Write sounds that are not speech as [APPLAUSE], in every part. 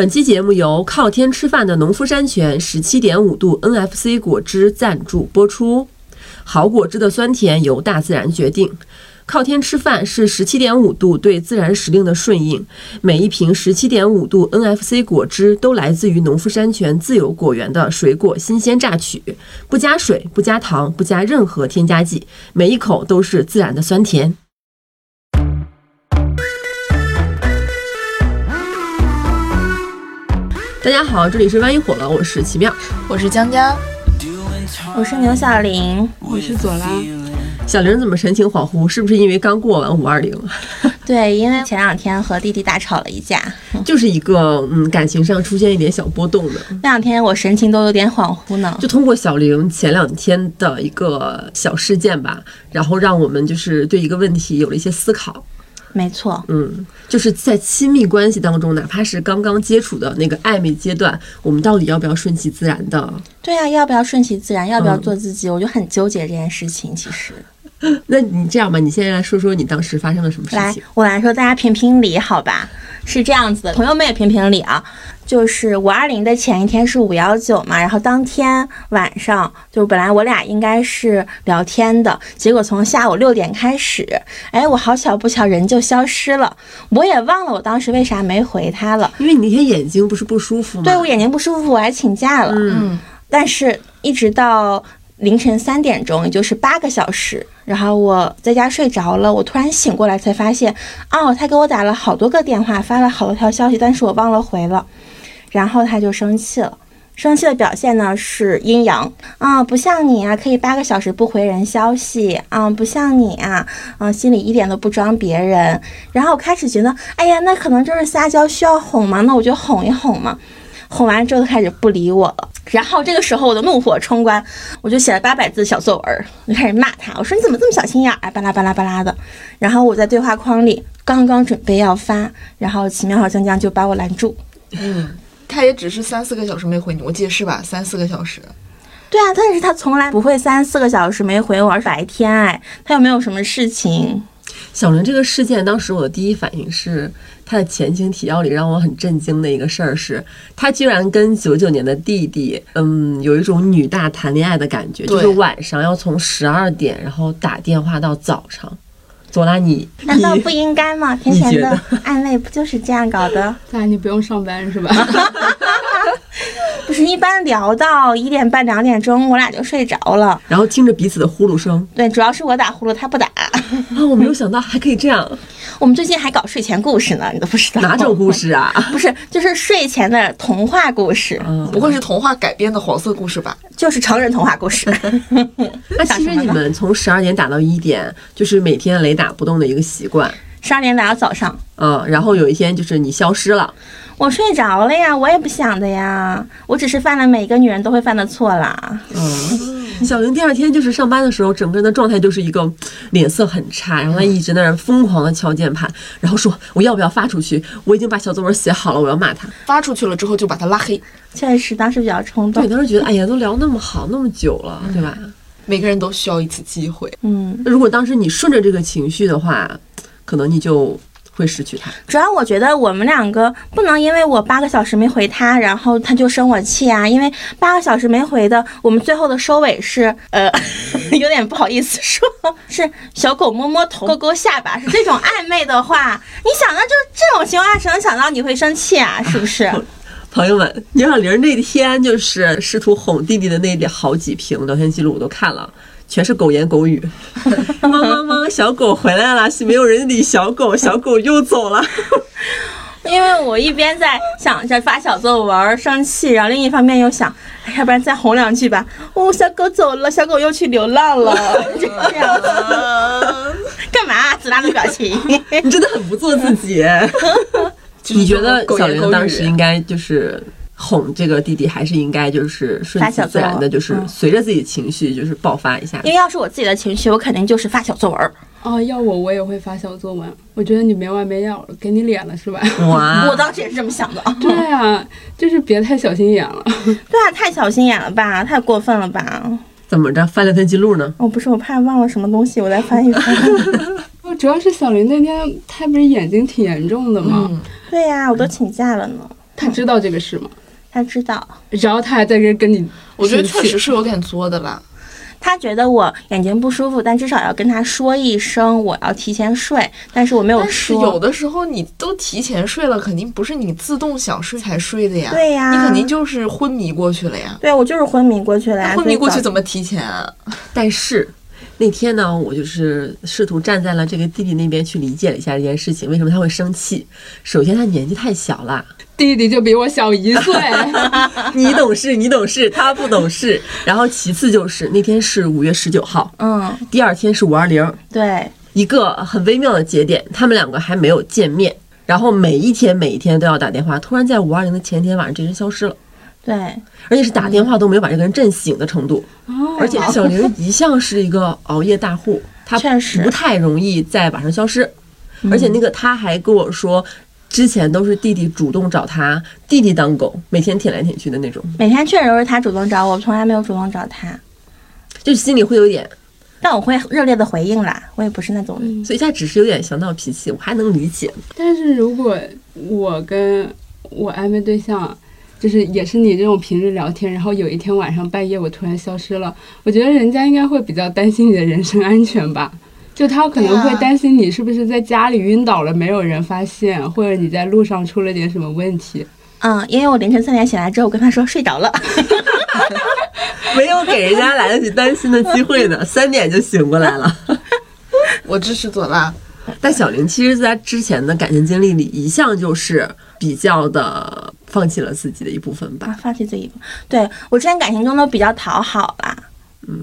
本期节目由靠天吃饭的农夫山泉十七点五度 NFC 果汁赞助播出。好果汁的酸甜由大自然决定。靠天吃饭是十七点五度对自然时令的顺应。每一瓶十七点五度 NFC 果汁都来自于农夫山泉自有果园的水果新鲜榨取，不加水，不加糖，不加任何添加剂，每一口都是自然的酸甜。大家好，这里是万一火了，我是奇妙，我是江江，我是牛小玲，我是左拉。小玲怎么神情恍惚？是不是因为刚过完五二零？[LAUGHS] 对，因为前两天和弟弟大吵了一架，就是一个嗯感情上出现一点小波动的。那两天我神情都有点恍惚呢。就通过小玲前两天的一个小事件吧，然后让我们就是对一个问题有了一些思考。没错，嗯，就是在亲密关系当中，哪怕是刚刚接触的那个暧昧阶段，我们到底要不要顺其自然的？对啊，要不要顺其自然？要不要做自己？我就很纠结这件事情。其实，[LAUGHS] 那你这样吧，你现在来说说你当时发生了什么事来情？，我来说，大家评评理，好吧？是这样子的，朋友们也评评理啊。就是五二零的前一天是五幺九嘛，然后当天晚上就本来我俩应该是聊天的，结果从下午六点开始，哎，我好巧不巧人就消失了，我也忘了我当时为啥没回他了。因为你那天眼睛不是不舒服吗？对我眼睛不舒服，我还请假了。嗯，但是一直到凌晨三点钟，也就是八个小时，然后我在家睡着了，我突然醒过来才发现，哦，他给我打了好多个电话，发了好多条消息，但是我忘了回了，然后他就生气了。生气的表现呢是阴阳啊，不像你啊，可以八个小时不回人消息啊，不像你啊，啊，心里一点都不装别人。然后我开始觉得，哎呀，那可能就是撒娇需要哄嘛，那我就哄一哄嘛。哄完之后，他开始不理我了。然后这个时候，我的怒火冲冠，我就写了八百字小作文，我就开始骂他。我说你怎么这么小心眼儿啊，巴拉巴拉巴拉的。然后我在对话框里刚刚准备要发，然后奇妙和江江就把我拦住。嗯他也只是三四个小时没回你，我记得是吧？三四个小时。对啊，但是他从来不会三四个小时没回我，而是白天哎，他又没有什么事情。小玲这个事件，当时我的第一反应是，他的前情提要里让我很震惊的一个事儿是，他居然跟九九年的弟弟，嗯，有一种女大谈恋爱的感觉，就是晚上要从十二点，然后打电话到早上。左拉你，难道不应该吗？甜甜的暧昧不就是这样搞的？[LAUGHS] 那你不用上班是吧？[LAUGHS] [LAUGHS] 不是一般聊到一点半两点钟，我俩就睡着了。然后听着彼此的呼噜声对，主要是我打呼噜，他不打。[LAUGHS] 啊，我没有想到还可以这样，[LAUGHS] 我们最近还搞睡前故事呢，你都不知道哪种故？事啊？[LAUGHS] 不是，就是睡前的童话故事，嗯，不会是童话改编的黄色故事吧？就是成人童话故事。那其实你们从十二点打到一点，就是每天雷打不动的一个习惯。十二点打到早上，嗯，然后有一天就是你消失了，我睡着了呀，我也不想的呀，我只是犯了每个女人都会犯的错啦。嗯，小玲第二天就是上班的时候，整个人的状态就是一个脸色很差，然后她一直在那疯狂的敲键盘，然后说我要不要发出去？我已经把小作文写好了，我要骂他。发出去了之后就把他拉黑。确实，当时比较冲动对，当时觉得哎呀，都聊那么好那么久了，对吧？每个人都需要一次机会。嗯，如果当时你顺着这个情绪的话，可能你就会失去他。主要我觉得我们两个不能因为我八个小时没回他，然后他就生我气啊。因为八个小时没回的，我们最后的收尾是，呃，[LAUGHS] 有点不好意思说，是小狗摸摸头、勾勾下巴，是这种暧昧的话，你想到就是这种情况下，谁能想到你会生气啊？是不是？[LAUGHS] 朋友们，牛小玲那天就是试图哄弟弟的那好几瓶聊天记录我都看了，全是狗言狗语。汪汪汪，小狗回来了，是没有人理小狗，小狗又走了。因为我一边在想着发小作文生气，然后另一方面又想，哎要不然再哄两句吧。哦，小狗走了，小狗又去流浪了，就 [LAUGHS] 这样子。[LAUGHS] 干嘛？子拉的表情。[LAUGHS] 你真的很不做自己。你觉得小玲当时应该就是哄这个弟弟，还是应该就是顺其自然的，就是随着自己情绪就是爆发一下？因为要是我自己的情绪，我肯定就是发小作文。哦，要我我也会发小作文。我觉得你没完没了了，给你脸了是吧？哇！[LAUGHS] 我当时也是这么想的。[LAUGHS] 对啊，就是别太小心眼了。[LAUGHS] 对啊，太小心眼了吧，太过分了吧？怎么着翻聊天记录呢？哦，不是，我怕忘了什么东西，我再翻一翻。哦，主要是小林那天他不是眼睛挺严重的吗？嗯，对呀、我都请假了呢。他知道这个事吗？他知道，然后他还在这跟你，我觉得确实。是有点作的啦。他觉得我眼睛不舒服，但至少要跟他说一声，我要提前睡。但是我没有但是说。有的时候你都提前睡了，肯定不是你自动想睡才睡的呀。对呀你肯定就是昏迷过去了呀。对我就是昏迷过去了呀。昏迷过去？怎么提前啊？但是那天呢，我就是试图站在了这个弟弟那边去理解了一下这件事情，为什么他会生气。首先，他年纪太小了，弟弟就比我小一岁，[LAUGHS] 你懂事，你懂事，他不懂事。然后其次就是那天是五月十九号，嗯，第二天是五二零，对，一个很微妙的节点，他们两个还没有见面。然后每一天每一天都要打电话，突然在五二零的前一天晚上，这人消失了，对，而且是打电话都没有把这个人震醒的程度。而且小玲一向是一个熬夜大户，她确实。不太容易在晚上消失。而且那个他还跟我说，之前都是弟弟主动找他，弟弟当狗，每天舔来舔去的那种，每天确实都是他主动找我，我从来没有主动找他，就心里会有点，但我会热烈的回应啦。我也不是那种人，所以他只是有点小闹脾气，我还能理解。但是如果我跟我暧昧对象，就是也是你这种平日聊天，然后有一天晚上半夜我突然消失了，我觉得人家应该会比较担心你的人身安全吧。就他可能会担心你是不是在家里晕倒了，没有人发现，或者你在路上出了点什么问题。嗯，因为我凌晨三点醒来之后，我跟他说睡着了，[LAUGHS] 没有给人家来得及担心的机会呢，[LAUGHS] 三点就醒过来了。[LAUGHS] 我支持左拉。但小林其实，在之前的感情经历里，一向就是比较的放弃了自己的一部分啊吧。，放弃自己。对我之前感情中都比较讨好啦，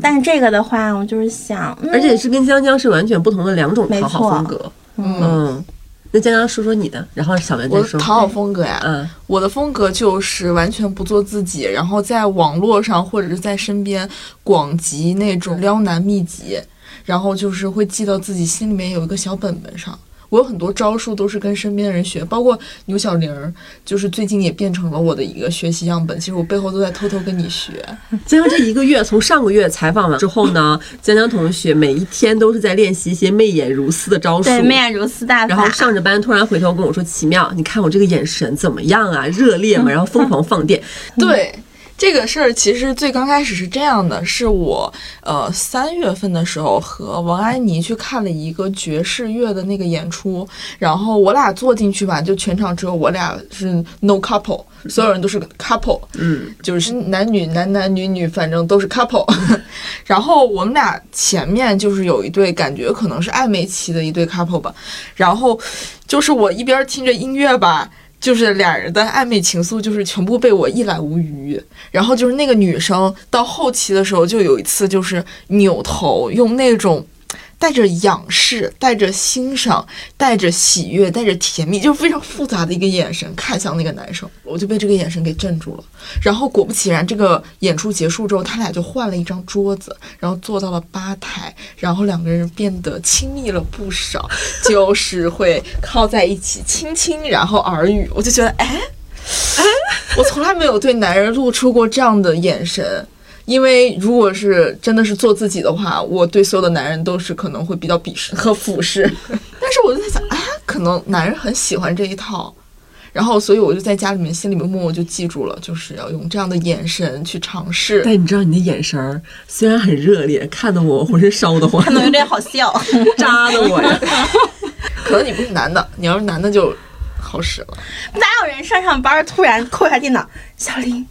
但是这个的话，我就是想，嗯、而且是跟江江是完全不同的两种讨好风格。嗯，嗯，那江江说说你的，然后小文再说。我的讨好风格呀，嗯，我的风格就是完全不做自己，然后在网络上或者是在身边广集那种撩男秘籍，然后就是会记到自己心里面有一个小本本上。我有很多招数都是跟身边的人学，包括牛小玲儿，就是最近也变成了我的一个学习样本。其实我背后都在偷偷跟你学。[LAUGHS] 江江这一个月，从上个月采访完之后呢，江江同学每一天都是在练习一些媚眼如丝的招数。对，媚眼如丝大法。然后上着班突然回头跟我说：“奇妙，你看我这个眼神怎么样啊？热烈嘛？” [LAUGHS] 然后疯狂放电。对这个事儿，其实最刚开始是这样的，是我呃三月份的时候和王安妮去看了一个爵士乐的那个演出，然后我俩坐进去吧，就全场只有我俩是 no couple，所有人都是 couple，嗯，就是男女男男女女，反正都是 couple。[LAUGHS] 然后我们俩前面就是有一对感觉可能是暧昧期的一对 couple 吧，然后就是我一边听着音乐吧。就是俩人的暧昧情愫，就是全部被我一览无余。然后就是那个女生到后期的时候，就有一次就是扭头用那种带着仰视、带着欣赏、带着喜悦、带着甜蜜，就是非常复杂的一个眼神看向那个男生，我就被这个眼神给镇住了。然后果不其然，这个演出结束之后，他俩就换了一张桌子，然后坐到了吧台，然后两个人变得亲密了不少，就是会靠在一起亲亲，然后耳语。我就觉得，哎，哎，我从来没有对男人露出过这样的眼神。因为如果是真的是做自己的话，我对所有的男人都是可能会比较鄙视和俯视。[LAUGHS] 但是我就在想，哎，可能男人很喜欢这一套，然后所以我就在家里面心里面默默就记住了，就是要用这样的眼神去尝试。但你知道你的眼神儿虽然很热烈，看得我浑身烧得慌，可能有点好笑。扎的我呀。可能你不是男的，你要是男的就好使了。哪有人上上班突然扣下电脑？小林，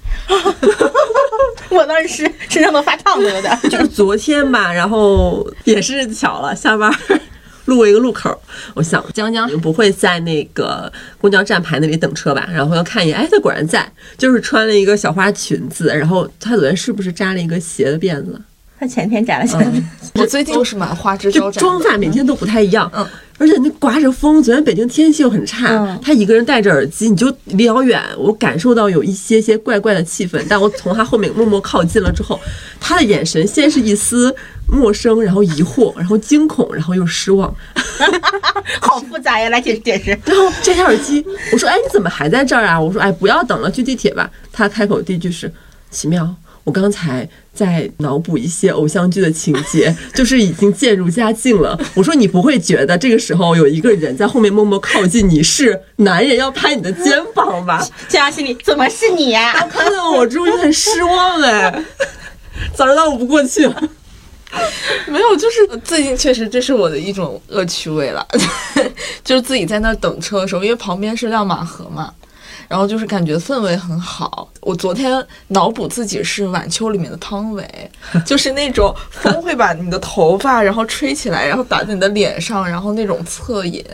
[LAUGHS] 我当时身上都发烫的有点。就是昨天吧，然后也是巧了，下班儿路过一个路口，我想江江不会在那个公交站牌那里等车吧？然后要看一眼，哎，他果然在，就是穿了一个小花裙子，然后他昨天是不是扎了一个斜的辫子？他前天摘了下来。我最近就是蛮花枝招展的，妆发每天都不太一样，嗯，而且那刮着风，昨天北京天气又很差，嗯他一个人戴着耳机，你就离老远，我感受到有一些些怪怪的气氛，但我从他后面默默靠近了之后，他的眼神先是一丝陌生，然后疑惑，然后惊恐，然后又失望，[LAUGHS] 好复杂呀，来解释解释。[LAUGHS] 然后摘下耳机，我说：“哎，你怎么还在这儿啊？”我说：“哎，不要等了，去地铁吧。”他开口第一句是：“奇妙，我刚才在脑补一些偶像剧的情节，就是已经渐入佳境了。我说你不会觉得这个时候有一个人在后面默默靠近你，是男人要拍你的肩膀吧？[LAUGHS] 这样心里怎么是你呀、他 [LAUGHS] 看到我之后就很失望哎，早知道我不过去了。[LAUGHS] 没有，就是最近确实这是我的一种恶趣味了，就是自己在那等车的时候，因为旁边是亮马河嘛，然后就是感觉氛围很好。我昨天脑补自己是晚秋里面的汤唯，就是那种风会把你的头发然后吹起来，然后打在你的脸上，然后那种侧影。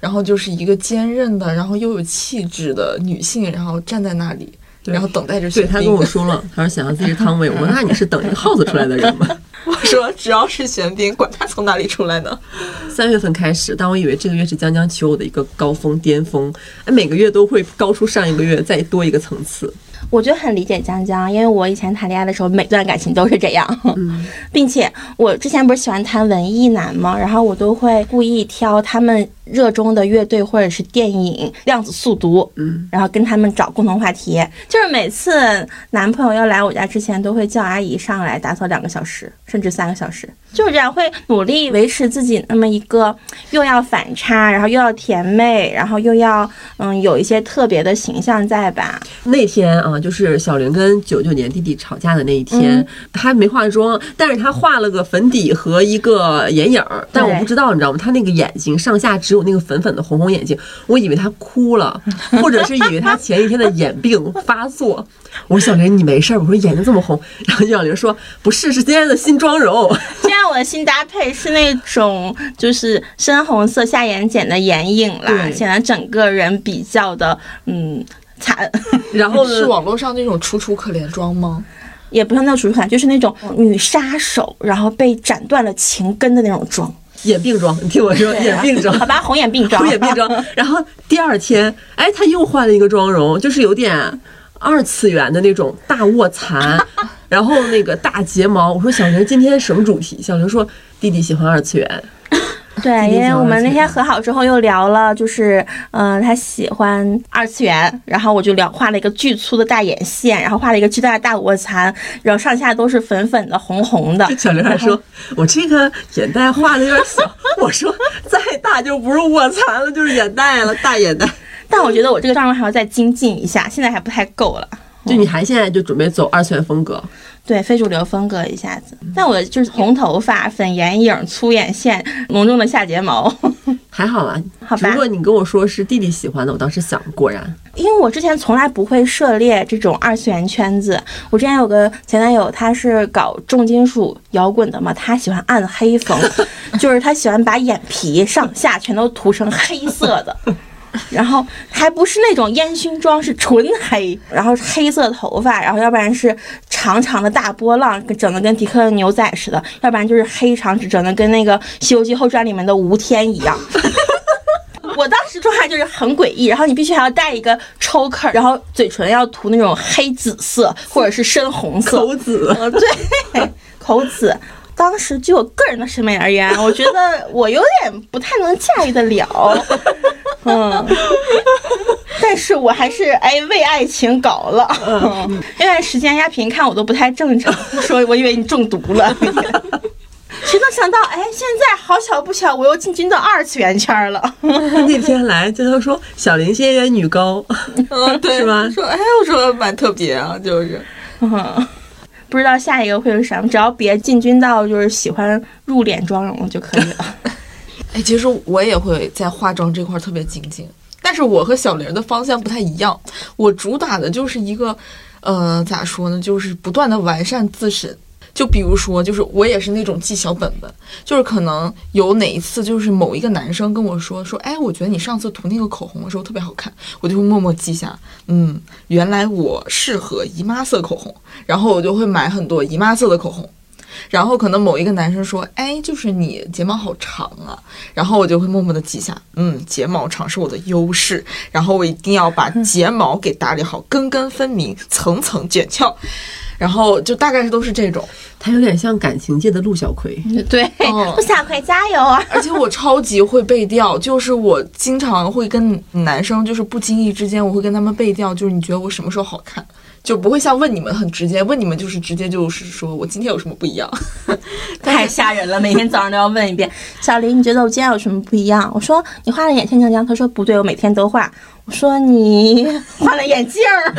然后就是一个坚韧的，然后又有气质的女性，然后站在那里，然后等待着玄彬。对他跟我说了，[LAUGHS] 他说想要自己是汤唯，我说那你是等一个耗子出来的人吗？我说只要是玄彬，管他从哪里出来呢。三月份开始，但我以为这个月是江江求偶的一个高峰巅峰，哎，每个月都会高出上一个月再多一个层次。我就很理解江江，因为我以前谈恋爱的时候，每段感情都是这样，[LAUGHS] 并且我之前不是喜欢谈文艺男吗？然后我都会故意挑他们热衷的乐队或者是电影《量子速读》，嗯，然后跟他们找共同话题。就是每次男朋友要来我家之前，都会叫阿姨上来打扫两个小时，甚至三个小时，就是这样，会努力维持自己那么一个又要反差，然后又要甜妹，然后又要嗯有一些特别的形象在吧？那天啊，就是小玲跟九九年弟弟吵架的那一天，嗯她没化妆，但是她画了个粉底和一个眼影儿，但我不知道，你知道吗？她那个眼睛上下只有那个粉粉的红红眼睛，我以为她哭了，[LAUGHS] 或者是以为她前一天的眼病发作。我说小玲，你没事儿？我说眼睛这么红，[LAUGHS] 然后小玲说不是，是今天的新妆容。[LAUGHS] 今天我的新搭配是那种就是深红色下眼睑的眼影啦，对显得整个人比较的嗯惨，[LAUGHS] 然后呢，是网络上那种楚楚可怜妆吗？也不像那种楚楚可怜，就是那种女杀手，然后被斩断了情根的那种妆。眼病妆，你听我说，眼病妆好。吧，红眼病妆，红眼病妆。然后第二天，哎，他又换了一个妆容，就是有点二次元的那种大卧蚕，[LAUGHS] 然后那个大睫毛。我说小玲今天什么主题？小玲说弟弟喜欢二次元。[LAUGHS] 对，因为我们那天和好之后又聊了，就是嗯、呃他喜欢二次元，然后我就聊画了一个巨粗的大眼线，然后画了一个巨大的大卧蚕，然后上下都是粉粉的、红红的。[LAUGHS] 小刘还说：“我这个眼袋画的有点小。”我说：“再大就不是卧蚕了，就是眼袋了，大眼袋。[LAUGHS] 但我觉得我这个妆容还要再精进一下，现在还不太够了。”就你还现在就准备走二次元风格，对非主流风格一下子，但我就是红头发、粉眼影、粗眼线、浓重的下睫毛。[LAUGHS] 还好啊。好吧如果你跟我说是弟弟喜欢的，我当时想，果然因为我之前从来不会涉猎这种二次元圈子。我之前有个前男友，他是搞重金属摇滚的嘛，他喜欢暗黑风，[LAUGHS] 就是他喜欢把眼皮上下全都涂成黑色的。然后还不是那种烟熏妆，是纯黑，然后黑色头发，然后要不然是长长的大波浪，整的跟迪克牛仔似的，要不然就是黑长直，整的跟那个《西游记后传》里面的吴天一样。[LAUGHS] 我当时状态就是很诡异，然后你必须还要带一个 choker，，然后嘴唇要涂那种黑紫色或者是深红色，口紫。呃，对，[LAUGHS] 口紫。当时就我个人的审美而言，[LAUGHS] 我觉得我有点不太能驾驭得了，[LAUGHS] 嗯，但是我还是哎为爱情搞了，嗯，[LAUGHS] 那段时间亚萍看我都不太正常，说我以为你中毒了。谁能想到，哎，现在好巧不巧，我又进军到二次元圈了。那天来，就他说小林仙人女高，嗯，对，是吧？说，哎，我说蛮特别啊，就是。嗯，不知道下一个会是什么，只要别进军到就是喜欢入脸妆容就可以了。[LAUGHS] 哎，其实我也会在化妆这块特别精进，但是我和小玲的方向不太一样。我主打的就是一个，呃，咋说呢，就是不断的完善自身。就比如说，就是我也是那种记小本本，就是可能有哪一次，就是某一个男生跟我说说，哎，我觉得你上次涂那个口红的时候特别好看，我就会默默记下，嗯，原来我适合姨妈色口红，然后我就会买很多姨妈色的口红。然后可能某一个男生说，哎，就是你睫毛好长啊，然后我就会默默的记下，嗯，睫毛长是我的优势，然后我一定要把睫毛给打理好，根根分明，层层卷翘。然后就大概是都是这种。他有点像感情界的陆小葵，对，哦陆小葵加油啊！而且我超级会背调，就是我经常会跟男生，就是不经意之间，我会跟他们背调，就是你觉得我什么时候好看，就不会像问你们很直接，问你们就是直接就是说我今天有什么不一样。[LAUGHS] 太吓人了，每天早上都要问一遍。小林，你觉得我今天有什么不一样？我说你画了眼线这样，他说不对，我每天都画。我说你 [LAUGHS] 画了眼镜儿，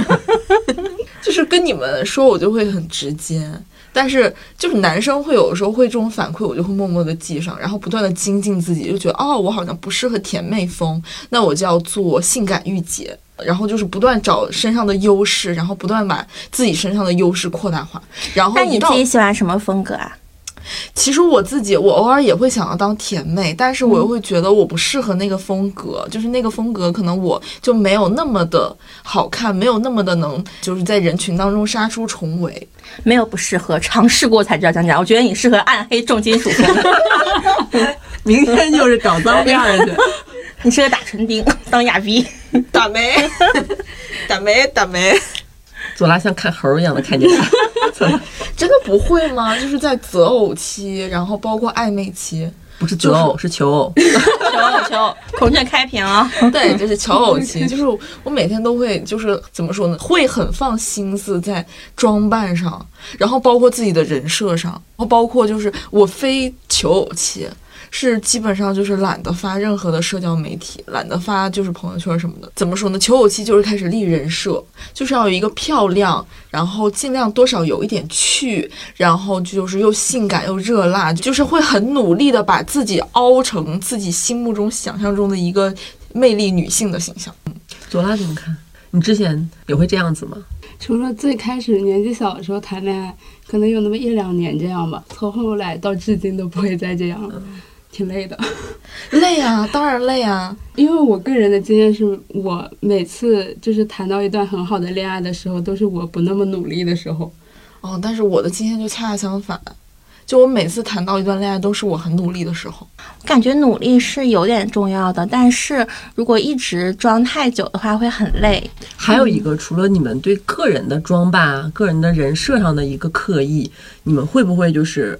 [LAUGHS] 就是跟你们说，我就会很直接。但是就是男生会有的时候会这种反馈，我就会默默的记上，然后不断的精进自己，就觉得哦，我好像不适合甜妹风，那我就要做性感御姐。然后就是不断找身上的优势，然后不断把自己身上的优势扩大化。然后那你自己喜欢什么风格啊？其实我自己，我偶尔也会想要当甜妹，但是我又会觉得我不适合那个风格，就是那个风格可能我就没有那么的好看，没有那么的能就是在人群当中杀出重围。没有不适合，尝试过才知道。讲讲，我觉得你适合暗黑重金属风，明天就是搞脏辫儿去。[LAUGHS] 你适合打唇钉当哑逼。打没？[LAUGHS] 打没？打没？左拉像看猴一样的看着他，[LAUGHS] [LAUGHS] 真的不会吗？就是在择偶期，然后包括暧昧期，不是择偶，是 [LAUGHS] 求偶。求偶求偶，孔雀开屏啊！对，就是求偶期，就是我每天都会，就是怎么说呢，会很放心思在装扮上，然后包括自己的人设上，然后包括就是我非求偶期。是基本上就是懒得发任何的社交媒体，懒得发就是朋友圈什么的。怎么说呢？求偶期就是开始立人设，就是要有一个漂亮，然后尽量多少有一点趣，然后就是又性感又热辣，就是会很努力的把自己凹成自己心目中想象中的一个魅力女性的形象。左拉怎么看？你之前也会这样子吗？除了最开始年纪小的时候谈恋爱，可能有那么一两年这样吧，从后来到至今都不会再这样了。挺累的，[LAUGHS] 累啊，当然累啊。因为我个人的经验是，我每次就是谈到一段很好的恋爱的时候，都是我不那么努力的时候。哦，但是我的经验就恰恰相反，就我每次谈到一段恋爱，都是我很努力的时候。感觉努力是有点重要的，但是如果一直装太久的话，会很累。还有一个，除了你们对个人的装扮啊、个人的人设上的一个刻意，你们会不会就是？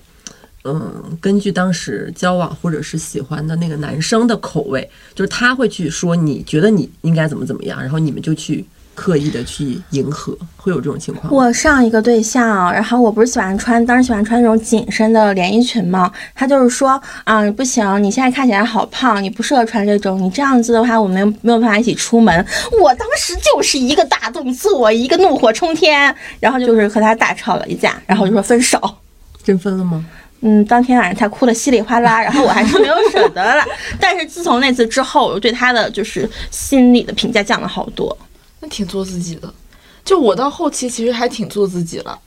嗯，根据当时交往或者是喜欢的那个男生的口味，就是他会去说你觉得你应该怎么怎么样，然后你们就去刻意的去迎合，会有这种情况？我上一个对象，然后我不是喜欢穿，当时喜欢穿那种紧身的连衣裙嘛，他就是说啊，不行，你现在看起来好胖，你不适合穿这种，你这样子的话，我们没有办法一起出门。我当时就是一个大动作，一个怒火冲天，然后就是和他大吵了一架，然后就说分手。[LAUGHS] 真分了吗？嗯，当天晚上他哭得稀里哗啦，[LAUGHS] 然后我还是没有舍得了。但是自从那次之后，我对他的就是心理的评价降了好多。那挺做自己的，就我到后期其实还挺做自己了，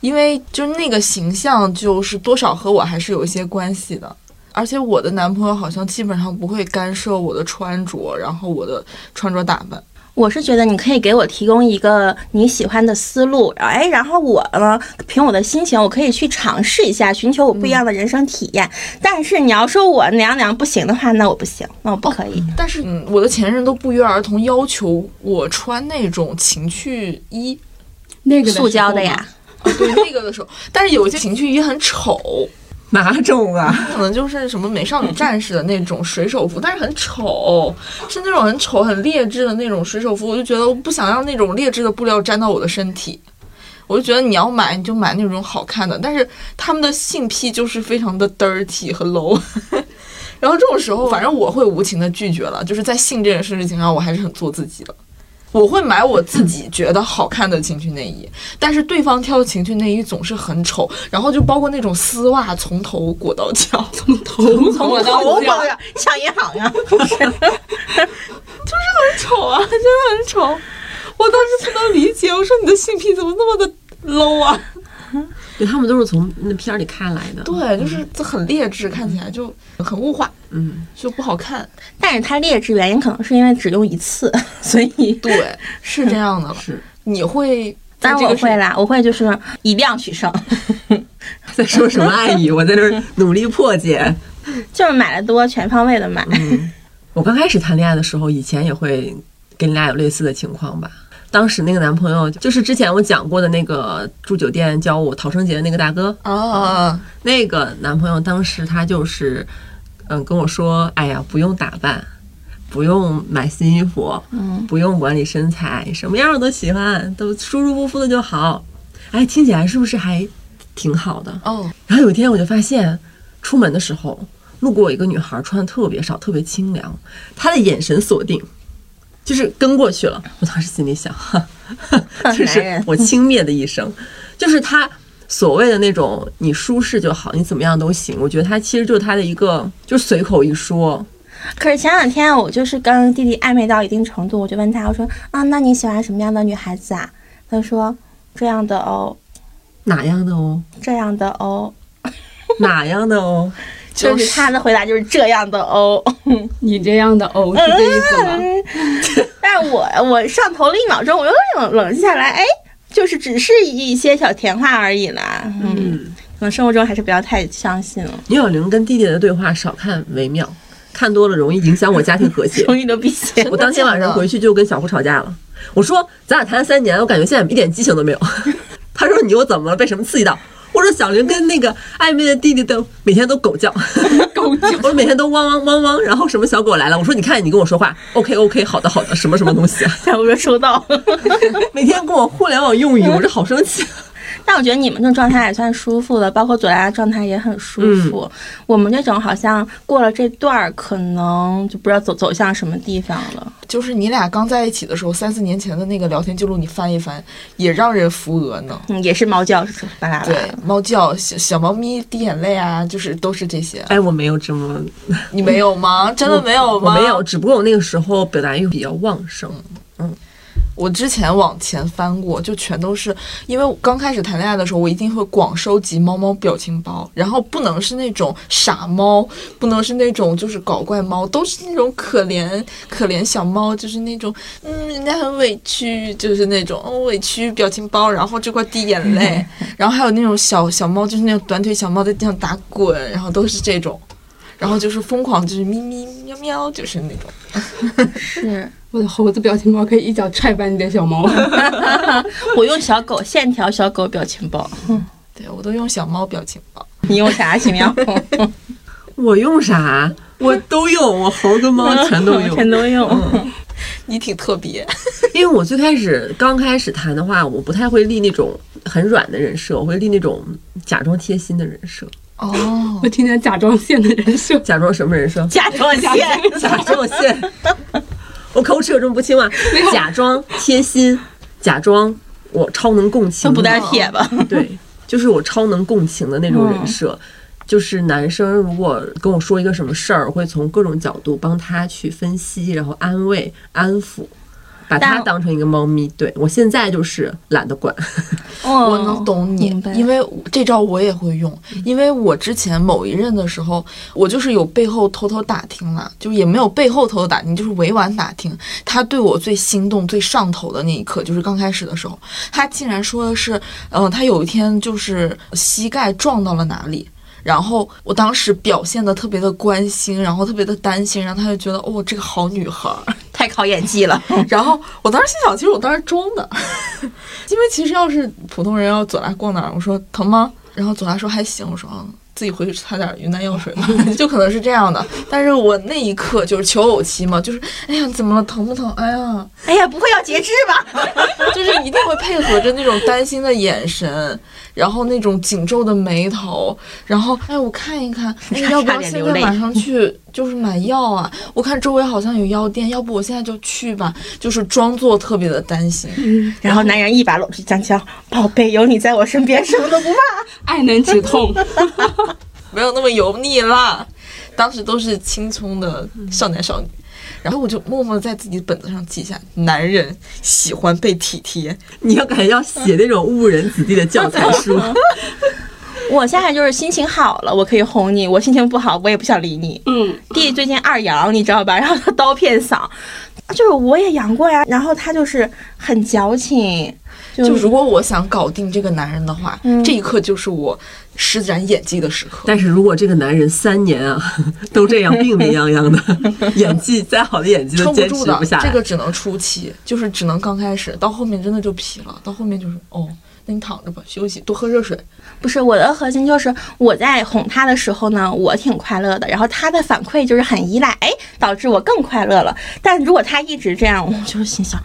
因为就是那个形象就是多少和我还是有一些关系的。而且我的男朋友好像基本上不会干涉我的穿着，然后我的穿着打扮。我是觉得你可以给我提供一个你喜欢的思路，哎，然后我呢，凭我的心情，我可以去尝试一下，寻求我不一样的人生体验。但是你要说我哪样哪样不行的话，那我不行，那我不可以。但是，嗯，我的前任都不约而同要求我穿那种情趣衣，那个塑胶的呀，啊，对那个的时候，但是有一些情趣衣很丑。[LAUGHS] 哪种啊？[LAUGHS] 可能就是什么美少女战士的那种水手服，但是很丑，是那种很丑、很劣质的那种水手服。我就觉得我不想让那种劣质的布料沾到我的身体，我就觉得你要买你就买那种好看的。但是他们的性癖就是非常的 dirty 和 low，[LAUGHS] 然后这种时候，反正我会无情的拒绝了。就是在性这件事情上，我还是很做自己的。我会买我自己觉得好看的情趣内衣，但是对方挑的情趣内衣总是很丑，然后就包括那种丝袜从头裹到脚，从头从我头包呀，抢银行呀，[LAUGHS] 很丑啊，真的很丑。我当时不能理解，我说你的性癖怎么那么的 low 啊？[LAUGHS] 对他们都是从那片儿里看来的。对，就是这很劣质，看起来就很物化，嗯，就不好看。但是它劣质原因可能是因为只用一次，所以对，是这样的了。[LAUGHS] 是。你会 [LAUGHS] 在当然我会啦，我会就是以量取胜，在说什么爱意？我在这儿努力破解。就是买的多，全方位的买。嗯，我刚开始谈恋爱的时候，以前也会跟你俩有类似的情况吧。当时那个男朋友就是之前我讲过的那个住酒店教我逃生节的那个大哥，哦，那个男朋友当时他就是，嗯，跟我说，哎呀，不用打扮，不用买新衣服，嗯，不用管理身材，什么样我都喜欢，都舒舒服服的就好。哎，听起来是不是还挺好的？哦，然后有一天我就发现，出门的时候路过一个女孩，穿的特别少，特别清凉，她的眼神锁定，就是跟过去了。我当时心里想，哈哈 [LAUGHS] 就是男人我轻蔑的一声，就是他所谓的那种你舒适就好，你怎么样都行。我觉得他其实就是他的一个，就随口一说，可是前两天我就是跟弟弟暧昧到一定程度，我就问他，我说啊，那你喜欢什么样的女孩子啊？他说这样的哦，哪样的哦，这样的哦，哪样的哦。[LAUGHS] 就是他的回答就是这样的哦。[LAUGHS] 你这样的哦，是这意思吗？但我我上头了一秒钟，我又冷冷静下来，哎，就是只是一些小甜话而已啦。嗯，嗯，可能生活中还是不要太相信了，倪小玲跟弟弟的对话少看为妙，看多了容易影响我家庭和谐。[LAUGHS] 容易流鼻血。我当天晚上回去就跟小胡吵架了。我说咱俩谈了三年，我感觉现在一点激情都没有。[LAUGHS] 他说你又怎么了？被什么刺激到？我说小玲跟那个暧昧的弟弟都每天都狗叫，狗叫 [LAUGHS] 我说每天都汪汪汪汪，然后什么小狗来了，我说你看你跟我说话，OK OK，好的好的，什么什么东西啊？小哥收到。[LAUGHS] 每天跟我互联网用语，我这好生气。但我觉得你们这种状态也算舒服的，包括左拉的状态也很舒服。我们这种好像过了这段儿，可能就不知道走走向什么地方了。就是你俩刚在一起的时候，三四年前的那个聊天记录，你翻一翻，也让人扶额呢。嗯，也是猫叫，是巴拉巴对拉。，猫叫、小小猫咪滴眼泪啊，就是都是这些。哎，我没有这么，你没有吗？真的没有吗？我没有，。只不过我那个时候表达欲比较旺盛。我之前往前翻过，就全都是因为刚开始谈恋爱的时候，我一定会广收集猫猫表情包，然后不能是那种傻猫，不能是那种就是搞怪猫，都是那种可怜可怜小猫，就是那种嗯，人家很委屈，就是那种嗯委屈表情包，然后这块滴眼泪，然后还有那种小小猫，就是那种短腿小猫在地上打滚，然后都是这种。然后就是疯狂，就是咪咪喵喵，就是那种。是 [LAUGHS] 我的猴子表情包可以一脚踹翻你的小猫。[LAUGHS] 我用小狗线条小狗表情包，对我都用小猫表情包。你用啥？奇妙？[LAUGHS] 我用啥？我都用，我猴跟猫全都用。全都用。你挺特别，因为我最开始刚开始谈的话，我不太会立那种很软的人设，我会立那种假装贴心的人设。哦我听见甲状腺的人设，假装什么人设？甲状腺。甲状腺。我口齿有这么不清吗？假装贴心，假装我超能共情。都不带铁吧？对，就是我超能共情的那种人设。就是男生如果跟我说一个什么事儿，我会从各种角度帮他去分析，然后安慰、安抚，把它当成一个猫咪。对我现在就是懒得管。哦 [LAUGHS] 我能懂你，因为这招我也会用。因为我之前某一任的时候，我就是有背后偷偷打听了，就也没有背后偷偷打听，就是委婉打听。他对我最心动、最上头的那一刻，就是刚开始的时候，他竟然说的是，嗯、他有一天就是膝盖撞到了哪里。然后我当时表现的特别的关心，然后特别的担心，然后他就觉得哦，这个好女孩儿。太考演技了。[LAUGHS] 然后我当时心想，其实我当时装的，[LAUGHS] 因为其实要是普通人要左拉逛哪儿，我说疼吗？然后左拉说还行，我说嗯，自己回去擦点云南药水吧，[LAUGHS] 就可能是这样的。但是我那一刻就是求偶期嘛，就是哎呀怎么了，疼不疼？哎呀，哎呀，不会要截肢吧？就是一定会配合着那种担心的眼神，然后那种紧皱的眉头，然后哎我看一看，哎差要不要现在马上去就是买药啊？我看周围好像有药店，要不我现在就去吧，就是装作特别的担心。然后男人一把搂住江江，宝贝，有你在我身边，什么都不怕。[LAUGHS] 爱能止痛。[LAUGHS] [LAUGHS] 没有那么油腻啦。当时都是青葱的少男少女，然后我就默默在自己本子上记下：男人喜欢被体贴。[LAUGHS] 你要感觉要写那种误人子弟的教材书。[LAUGHS] 我现在就是心情好了，我可以哄你；我心情不好，我也不想理你。嗯，弟最近二阳，你知道吧？[LAUGHS] 然后他刀片嗓，就是我也阳过呀。然后他就是很矫情，就如果我想搞定这个男人的话，嗯这一刻就是我施展演技的时刻。但是如果这个男人三年啊都这样病病殃殃的，[LAUGHS] 演技再好的演技都坚撑不住的持不下来。这个只能初期，就是只能刚开始，到后面真的就疲了，到后面就是哦，那你躺着吧，休息，多喝热水。不是我的核心就是我在哄他的时候呢，我挺快乐的，然后他的反馈就是很依赖，哎，导致我更快乐了。但如果他一直这样，我就心想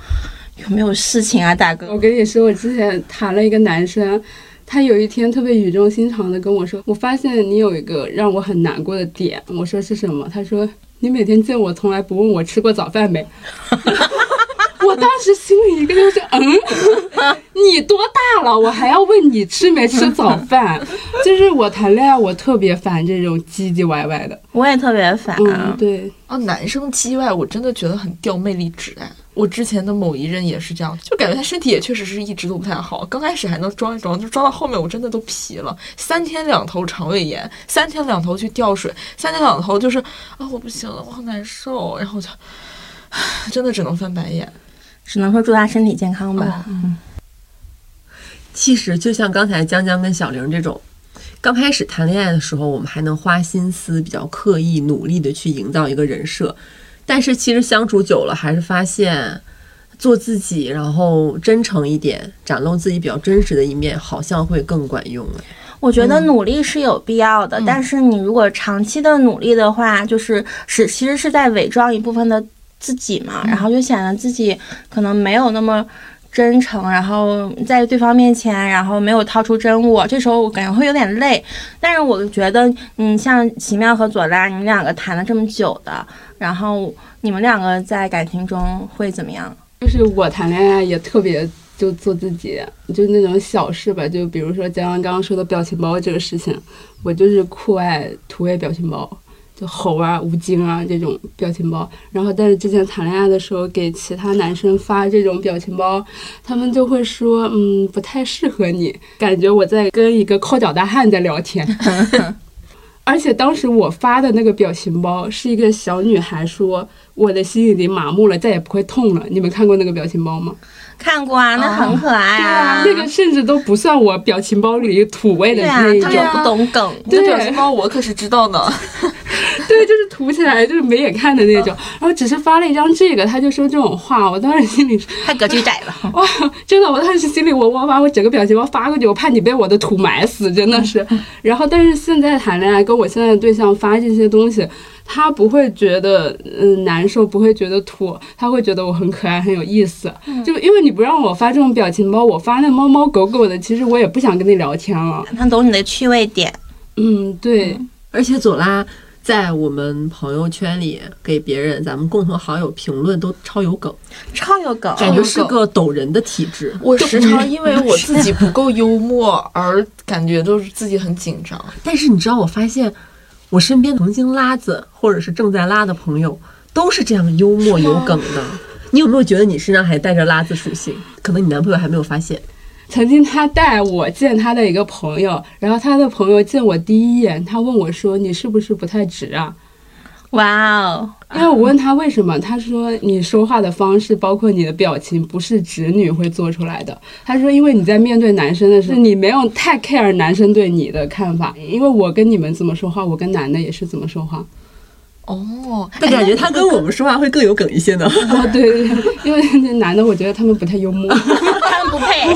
有没有事情啊，大哥我？跟你说，我之前谈了一个男生，他有一天特别语重心长的跟我说：“我发现你有一个让我很难过的点。”我说是什么？他说：“你每天见我从来不问我吃过早饭没。” [LAUGHS] [LAUGHS] 我当时心里一个就是，嗯，你多大了，我还要问你吃没吃早饭？就是我谈恋爱，我特别烦这种唧唧歪歪的。我也特别烦。嗯，对，啊，男生唧歪，我真的觉得很掉魅力值哎。我之前的某一任也是这样，就感觉他身体也确实是一直都不太好。刚开始还能装一装，就装到后面我真的都皮了，三天两头肠胃炎，三天两头去吊水，三天两头就是啊我不行了，我好难受，然后我就真的只能翻白眼。只能说祝他身体健康吧。嗯其实就像刚才江江跟小玲这种，刚开始谈恋爱的时候，我们还能花心思、比较刻意、努力的去营造一个人设，但是其实相处久了，还是发现做自己，然后真诚一点，展露自己比较真实的一面，好像会更管用哎。我觉得努力是有必要的，但是你如果长期的努力的话，就是是其实是在伪装一部分的自己嘛，然后就显得自己可能没有那么真诚，然后在对方面前，然后没有掏出真我，这时候我感觉会有点累。但是我觉得，嗯，像奇妙和左拉，你们两个谈了这么久的，然后你们两个在感情中会怎么样？就是我谈恋爱也特别就做自己，就那种小事吧，就比如说江江刚刚说的表情包这个事情，我就是酷爱土味表情包，就猴啊、[LAUGHS] 吴京啊这种表情包。然后，但是之前谈恋爱的时候给其他男生发这种表情包，他们就会说，嗯，不太适合你，感觉我在跟一个抠脚大汉在聊天。[LAUGHS] 而且当时我发的那个表情包是一个小女孩说：“我的心已经麻木了，再也不会痛了。”你们看过那个表情包吗？看过啊，那很可爱啊。那个甚至都不算我表情包里土味的对啊，那一种，他也不懂梗。对表情包我可是知道的。[LAUGHS] 对，就是涂起来就是没眼看的那种。然后只是发了一张这个，他就说这种话，我当时心里太格局窄了。[LAUGHS] 哇，真的，我当时心里我我把我整个表情包发过去，我怕你被我的土埋死，真的是。[LAUGHS] 然后，但是现在谈恋爱，跟我现在的对象发这些东西，他不会觉得嗯难受，不会觉得土，他会觉得我很可爱，很有意思。就因为你不让我发这种表情包，我发那猫猫狗狗的，其实我也不想跟你聊天了。他懂你的趣味点。嗯，对。而且左拉在我们朋友圈里给别人，咱们共同好友评论都超有梗，超有梗，感觉是个抖人的体质。[LAUGHS] 我时常因为我自己不够幽默而感觉都是自己很紧张。[LAUGHS] 但是你知道，我发现我身边曾经拉子或者是正在拉的朋友，都是这样幽默有梗的。你有没有觉得你身上还带着拉子属性？可能你男朋友还没有发现。曾经他带我见他的一个朋友，然后他的朋友见我第一眼，他问我说：“你是不是不太直啊哇哦，？”因为我问他为什么，他说：“你说话的方式，包括你的表情，不是直女会做出来的。”他说：“因为你在面对男生的时候，你没有太 care 男生对你的看法，因为我跟你们怎么说话，我跟男的也是怎么说话。哦，但感觉他跟我们说话会更有梗一些呢。哦，对对对，因为那男的，我觉得他们不太幽默。[LAUGHS] 他们不配。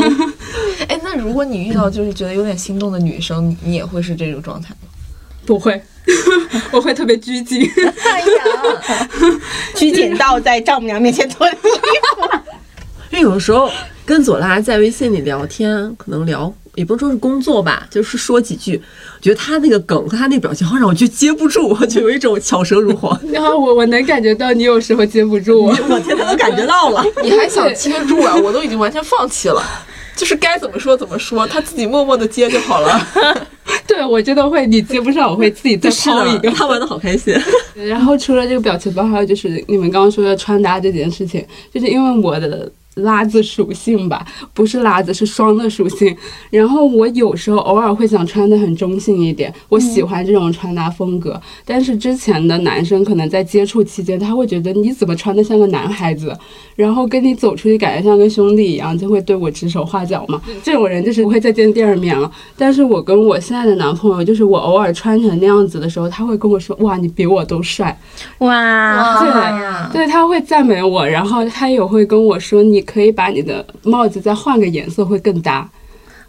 [LAUGHS] 哎，那如果你遇到就是觉得有点心动的女生，你你也会是这种状态吗？[LAUGHS] 不会，我会特别拘谨。[LAUGHS] 哎呀，拘谨到在丈母娘面前脱衣服。[LAUGHS] 因为有的时候跟左拉在微信里聊天，可能聊也不能说是工作吧，就是说几句，觉得他那个梗和他那个表情好让我就接不住，我就有一种巧舌如簧。然后我我能感觉到你有时候接不住我。我天，他都感觉到了。你还想接住啊？我都已经完全放弃了。就是该怎么说怎么说，他自己默默的接就好了。[LAUGHS] 对，我真的会，你接不上，我会自己再是抛一个。他玩的好开心。然后除了这个表情包，还有就是你们刚刚说的穿搭这件事情，就是因为我的拉子属性吧，不是拉子，是双的属性。然后我有时候偶尔会想穿的很中性一点，我喜欢这种穿搭风格。但是之前的男生可能在接触期间，他会觉得你怎么穿的像个男孩子，然后跟你走出去感觉像跟兄弟一样，就会对我指手画脚嘛。这种人就是不会再见第二面了。但是我跟我现在的男朋友，就是我偶尔穿成那样子的时候，他会跟我说：“哇，你比我都帅。”哇，好对！对，他会赞美我，然后他也会跟我说：“你可以把你的帽子再换个颜色，会更搭。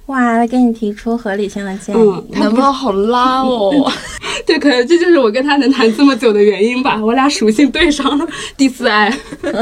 哇，他给你提出合理性的建议。嗯，他男朋友好拉哦，[LAUGHS] [LAUGHS] 对，可能这就是我跟他能谈这么久的原因吧，我俩属性对上了，第四爱。[LAUGHS]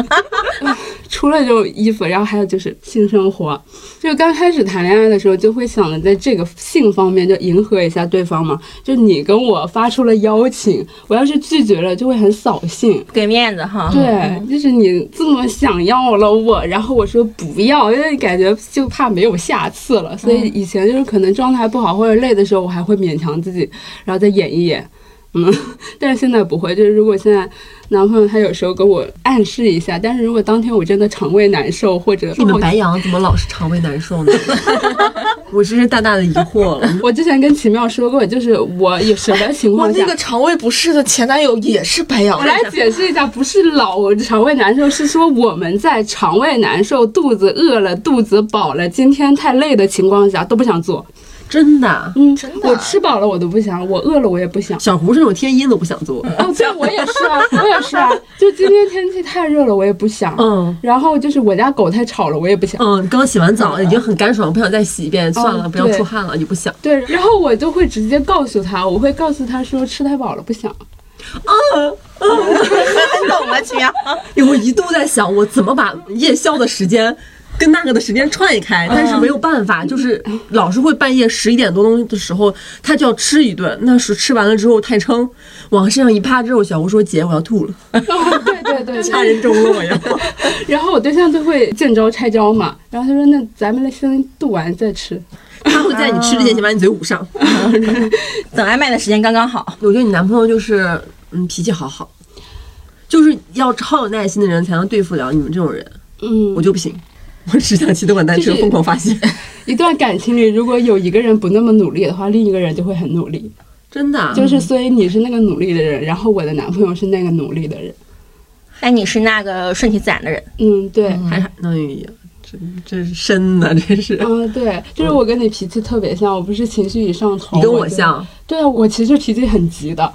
除了这种衣服，然后还有就是性生活，就刚开始谈恋爱的时候，就会想着在这个性方面就迎合一下对方嘛。就你跟我发出了邀请，我要是拒绝了，就会很扫兴。给面子哈。对，就是你这么想要了我，然后我说不要，因为感觉就怕没有下次了，以前就是可能状态不好或者累的时候，我还会勉强自己，然后再演一演。嗯，但是现在不会，就是如果现在男朋友他有时候跟我暗示一下，但是如果当天我真的肠胃难受或者你们白羊怎么老是肠胃难受呢？[LAUGHS] 我真是大大的疑惑了。我之前跟奇妙说过，就是我有什么情况下我那个肠胃不适的前男友也是白羊我，来解释一下，不是老肠胃难受，是说我们在肠胃难受、肚子饿了、肚子饱了、今天太累的情况下都不想做。真的，嗯，真的我吃饱了我都不想，我饿了我也不想。小胡是那种天阴都不想做。哦，对，我也是啊，我也是啊。[LAUGHS] 就今天天气太热了，我也不想。嗯然后就是我家狗太吵了，我也不想。嗯，刚洗完澡已经很干爽，不想再洗一遍，算了，不要出汗了，也不想。对，然后我就会直接告诉他，我会告诉他说吃太饱了不想。很 [LAUGHS] [LAUGHS] 懂了，奇妙。我一度在想，我怎么把夜宵的时间跟那个的时间串一开，但是没有办法，就是老是会半夜十一点多钟的时候，他就要吃一顿，那是吃完了之后太撑，往身上一趴之后，小吴说：“姐，我要吐了，[LAUGHS] 哦对对对，掐人中了我要。[LAUGHS] 然后我对象就会见招拆招嘛，然后他说那咱们先度完再吃。[LAUGHS] 他会在你吃之前先把你嘴捂上。等外卖的时间刚刚好。我觉得你男朋友就是，嗯，脾气好好，就是要超有耐心的人才能对付了你们这种人，嗯我，就不行。[LAUGHS] 我只想骑动感单车疯狂发泄，[LAUGHS] 一段感情里，如果有一个人不那么努力的话，另一个人就会很努力。真的。啊就是所以你是那个努力的人，然后我的男朋友是那个努力的人。哎，你是那个顺其自然的人。嗯，对。还还那呀，这这是深的，这是。嗯，对，就是我跟你脾气特别像，我不是情绪一上头，你跟我就。像，对啊，我其实脾气很急的，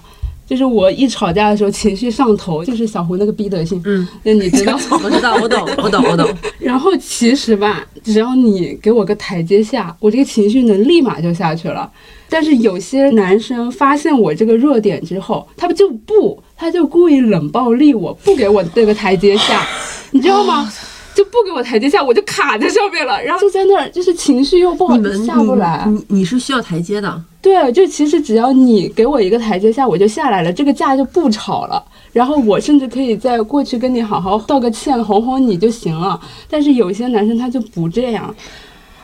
就是我一吵架的时候情绪上头，就是小胡那个逼德性，嗯，那你知道。我知道，我懂，我懂，我懂。[LAUGHS] 然后其实吧，只要你给我个台阶下，我这个情绪能立马就下去了。但是有些男生发现我这个弱点之后，他们就不，他就故意冷暴力我，不给我这个台阶下，你知道吗？[LAUGHS] 就不给我台阶下，我就卡在上面了，然后就在那儿，就是情绪又不好你们下不来。你你你是需要台阶的，对，就其实只要你给我一个台阶下，我就下来了，这个架就不吵了。然后我甚至可以在过去跟你好好道个歉，哄哄你就行了。但是有些男生他就不这样，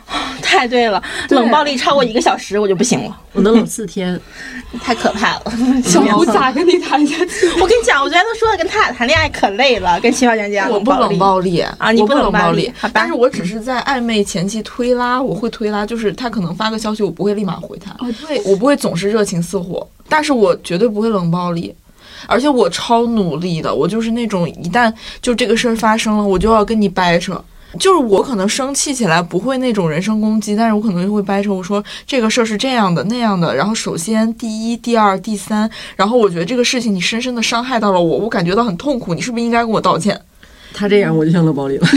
[LAUGHS] 太对了，对冷暴力超过一个小时我就不行了，我能冷四天。[LAUGHS] 太可怕了。小胡咋跟你谈恋爱？[LAUGHS] 我跟你讲，我昨天都说了，跟他俩谈恋爱可累了，跟七号讲讲我不冷暴力啊你不不冷暴暴力但是我只是在暧昧前期推拉，我会推拉，就是他可能发个消息，我不会立马回他，哦，对我不会总是热情似火，但是我绝对不会冷暴力。而且我超努力的，我就是那种一旦就这个事儿发生了，我就要跟你掰扯。就是我可能生气起来不会那种人身攻击，但是我可能就会掰扯，我说这个事儿是这样的那样的。然后首先第一、第二、第三，然后我觉得这个事情你深深的伤害到了我，我感觉到很痛苦，你是不是应该跟我道歉？他这样我就像冷暴力了。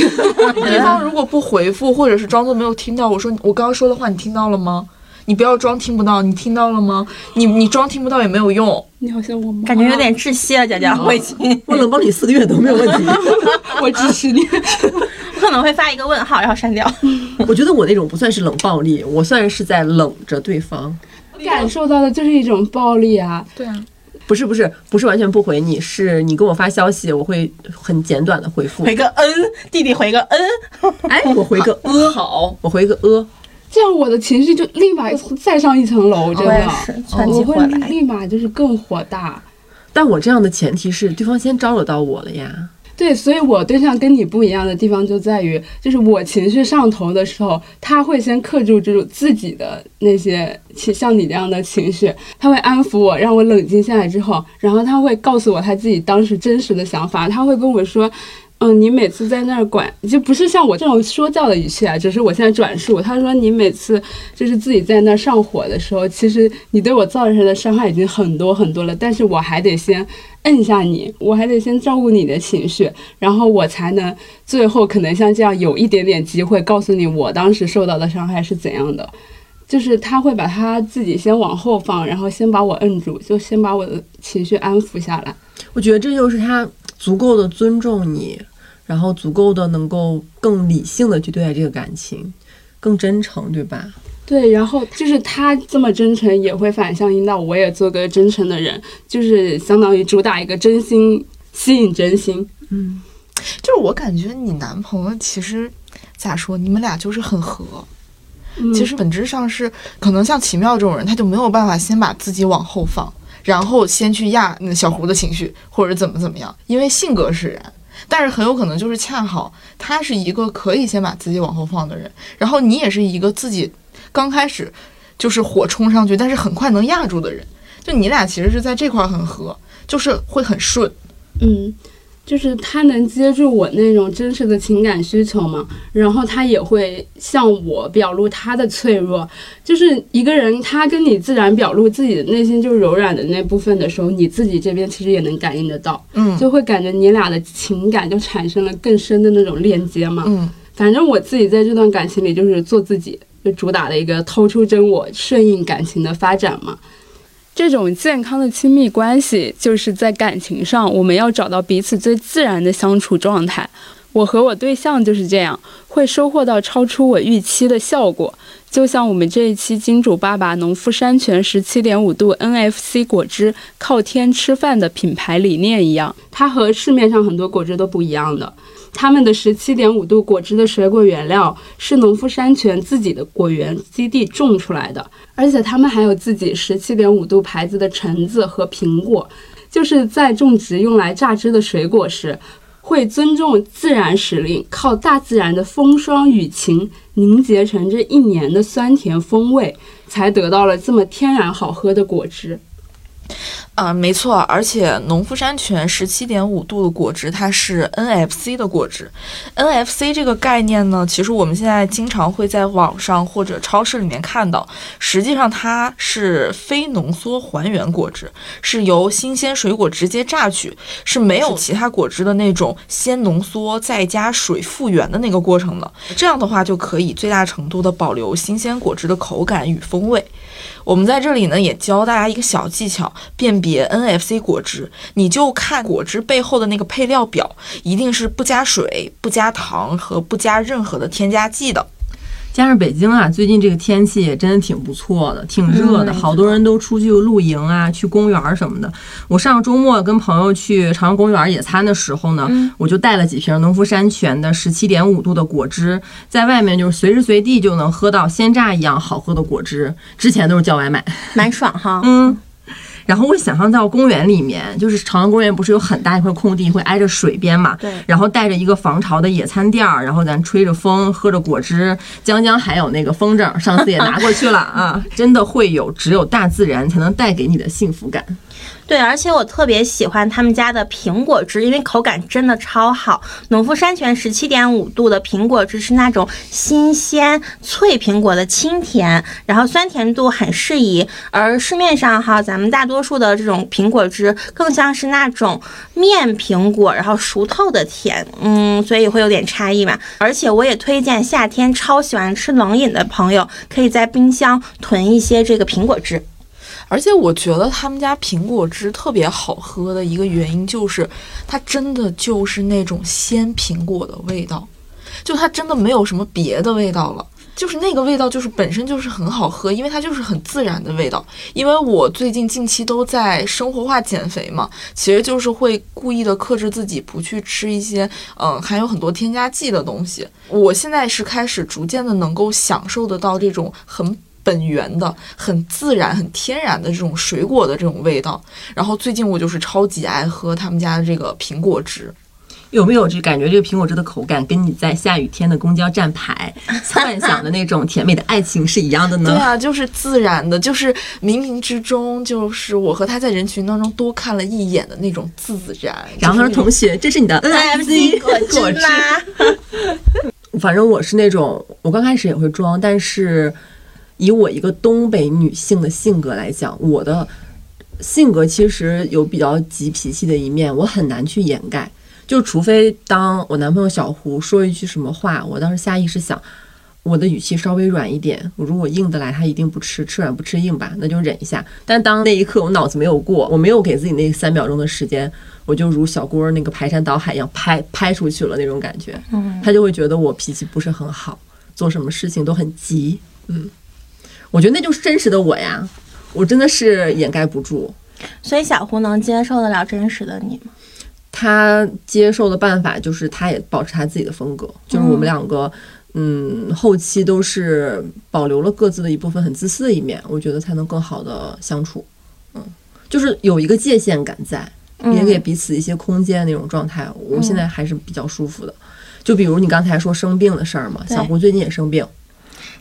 对方如果不回复，或者是装作没有听到，我说我刚刚说的话你听到了吗？[LAUGHS] 你不要装听不到，你听到了吗？你你装听不到也没有用。你好像我妈，感觉有点窒息啊，佳佳，我已经我冷暴力四个月都没有问题。[LAUGHS] 我支持你。我可能会发一个问号，然后删掉。[LAUGHS] 我觉得我那种不算是冷暴力，我算是在冷着对方。感受到的就是一种暴力啊！对啊，不是不是不是完全不回你，是你给我发消息，我会很简短的回复。回个嗯，弟弟回个嗯，哎，我回个呃，好，我回个呃，这样我的情绪就立马再上一层楼，真的，我会。立马就是更火大。但我这样的前提是对方先招惹到我了呀。对，所以我对象跟你不一样的地方就在于，就是我情绪上头的时候，他会先克制住自己的那些情，像你这样的情绪，他会安抚我，让我冷静下来之后，然后他会告诉我他自己当时真实的想法，他会跟我说。嗯，你每次在那儿管，就不是像我这种说教的语气啊，只是我现在转述。他说你每次就是自己在那儿上火的时候，其实你对我造成的伤害已经很多很多了，但是我还得先摁下你，我还得先照顾你的情绪，然后我才能最后可能像这样有一点点机会告诉你我当时受到的伤害是怎样的。就是他会把他自己先往后放，然后先把我摁住，就先把我的情绪安抚下来。我觉得这就是他。足够的尊重你，然后足够的能够更理性的去对待这个感情，更真诚，对吧？对，然后就是他这么真诚，也会反向引导我也做个真诚的人，就是相当于主打一个真心吸引真心。嗯，就是我感觉你男朋友其实咋说，你们俩就是很合。其实本质上是可能像奇妙这种人，他就没有办法先把自己往后放。然后先去压那小胡的情绪，或者怎么怎么样，因为性格使然。但是很有可能就是恰好他是一个可以先把自己往后放的人，然后你也是一个自己刚开始就是火冲上去，但是很快能压住的人。就你俩其实是在这块很合，就是会很顺。嗯。就是他能接住我那种真实的情感需求嘛，然后他也会向我表露他的脆弱。就是一个人，他跟你自然表露自己的内心就是柔软的那部分的时候，你自己这边其实也能感应得到，嗯，就会感觉你俩的情感就产生了更深的那种链接嘛，嗯。反正我自己在这段感情里就是做自己，就主打的一个掏出真我，顺应感情的发展嘛。这种健康的亲密关系，就是在感情上，我们要找到彼此最自然的相处状态。我和我对象就是这样，会收获到超出我预期的效果。就像我们这一期金主爸爸农夫山泉十七点五度 NFC 果汁靠天吃饭的品牌理念一样，它和市面上很多果汁都不一样的。他们的十七点五度果汁的水果原料是农夫山泉自己的果园基地种出来的，而且他们还有自己十七点五度牌子的橙子和苹果，就是在种植用来榨汁的水果时，会尊重自然时令，靠大自然的风霜雨晴凝结成这一年的酸甜风味，才得到了这么天然好喝的果汁。啊，没错，而且农夫山泉十七点五度的果汁，它是 NFC 的果汁。NFC 这个概念呢，其实我们现在经常会在网上或者超市里面看到。实际上它是非浓缩还原果汁，是由新鲜水果直接榨取，是没有其他果汁的那种先浓缩再加水复原的那个过程的。这样的话就可以最大程度的保留新鲜果汁的口感与风味。我们在这里呢，也教大家一个小技巧，辨别 NFC 果汁，你就看果汁背后的那个配料表，一定是不加水、不加糖和不加任何的添加剂的。加上北京啊，最近这个天气也真的挺不错的，挺热的，好多人都出去露营啊，去公园什么的。我上周末跟朋友去朝阳公园野餐的时候呢，我就带了几瓶农夫山泉的十七点五度的果汁，在外面就是随时随地就能喝到鲜榨一样好喝的果汁。之前都是叫外卖，蛮爽哈。嗯。然后我想象到公园里面，就是朝阳公园不是有很大一块空地，会挨着水边嘛？对。然后带着一个防潮的野餐垫儿，然后咱吹着风，喝着果汁，江江还有那个风筝，上次也拿过去了啊！[LAUGHS] 真的会有只有大自然才能带给你的幸福感。对，而且我特别喜欢他们家的苹果汁，因为口感真的超好。农夫山泉十七点五度的苹果汁是那种新鲜脆苹果的清甜，然后酸甜度很适宜。而市面上哈，咱们大多数的这种苹果汁更像是那种面苹果，然后熟透的甜，嗯，所以会有点差异嘛。而且我也推荐夏天超喜欢吃冷饮的朋友，可以在冰箱囤一些这个苹果汁。而且我觉得他们家苹果汁特别好喝的一个原因就是，它真的就是那种鲜苹果的味道，就它真的没有什么别的味道了，就是那个味道就是本身就是很好喝，因为它就是很自然的味道。因为我最近近期都在生活化减肥嘛，其实就是会故意的克制自己不去吃一些嗯含有很多添加剂的东西。我现在是开始逐渐的能够享受得到这种很。本源的、很自然、很天然的这种水果的这种味道，然后最近我就是超级爱喝他们家的这个苹果汁。有没有就感觉？这个苹果汁的口感跟你在下雨天的公交站牌 [LAUGHS] 幻想的那种甜美的爱情是一样的呢？对啊，就是自然的，就是冥冥之中，就是我和他在人群当中多看了一眼的那种自然。然后他说：“同学，这是你的 NFC [LAUGHS] 果汁吗？” [LAUGHS] 反正我是那种，我刚开始也会装，但是以我一个东北女性的性格来讲，我的性格其实有比较急脾气的一面，我很难去掩盖。就除非当我男朋友小胡说一句什么话，我当时下意识想，我的语气稍微软一点，我如果硬得来，他一定不吃，吃软不吃硬吧，那就忍一下。但当那一刻我脑子没有过，我没有给自己那三秒钟的时间，我就如小郭那个排山倒海一样拍拍出去了那种感觉，他就会觉得我脾气不是很好，做什么事情都很急，嗯，我觉得那就是真实的我呀，我真的是掩盖不住。所以小胡能接受得了真实的你吗？他接受的办法就是，他也保持他自己的风格，就是我们两个，嗯，后期都是保留了各自的一部分很自私的一面，我觉得才能更好的相处，嗯，就是有一个界限感在，也给彼此一些空间那种状态，我现在还是比较舒服的。就比如你刚才说生病的事儿嘛，小胡最近也生病，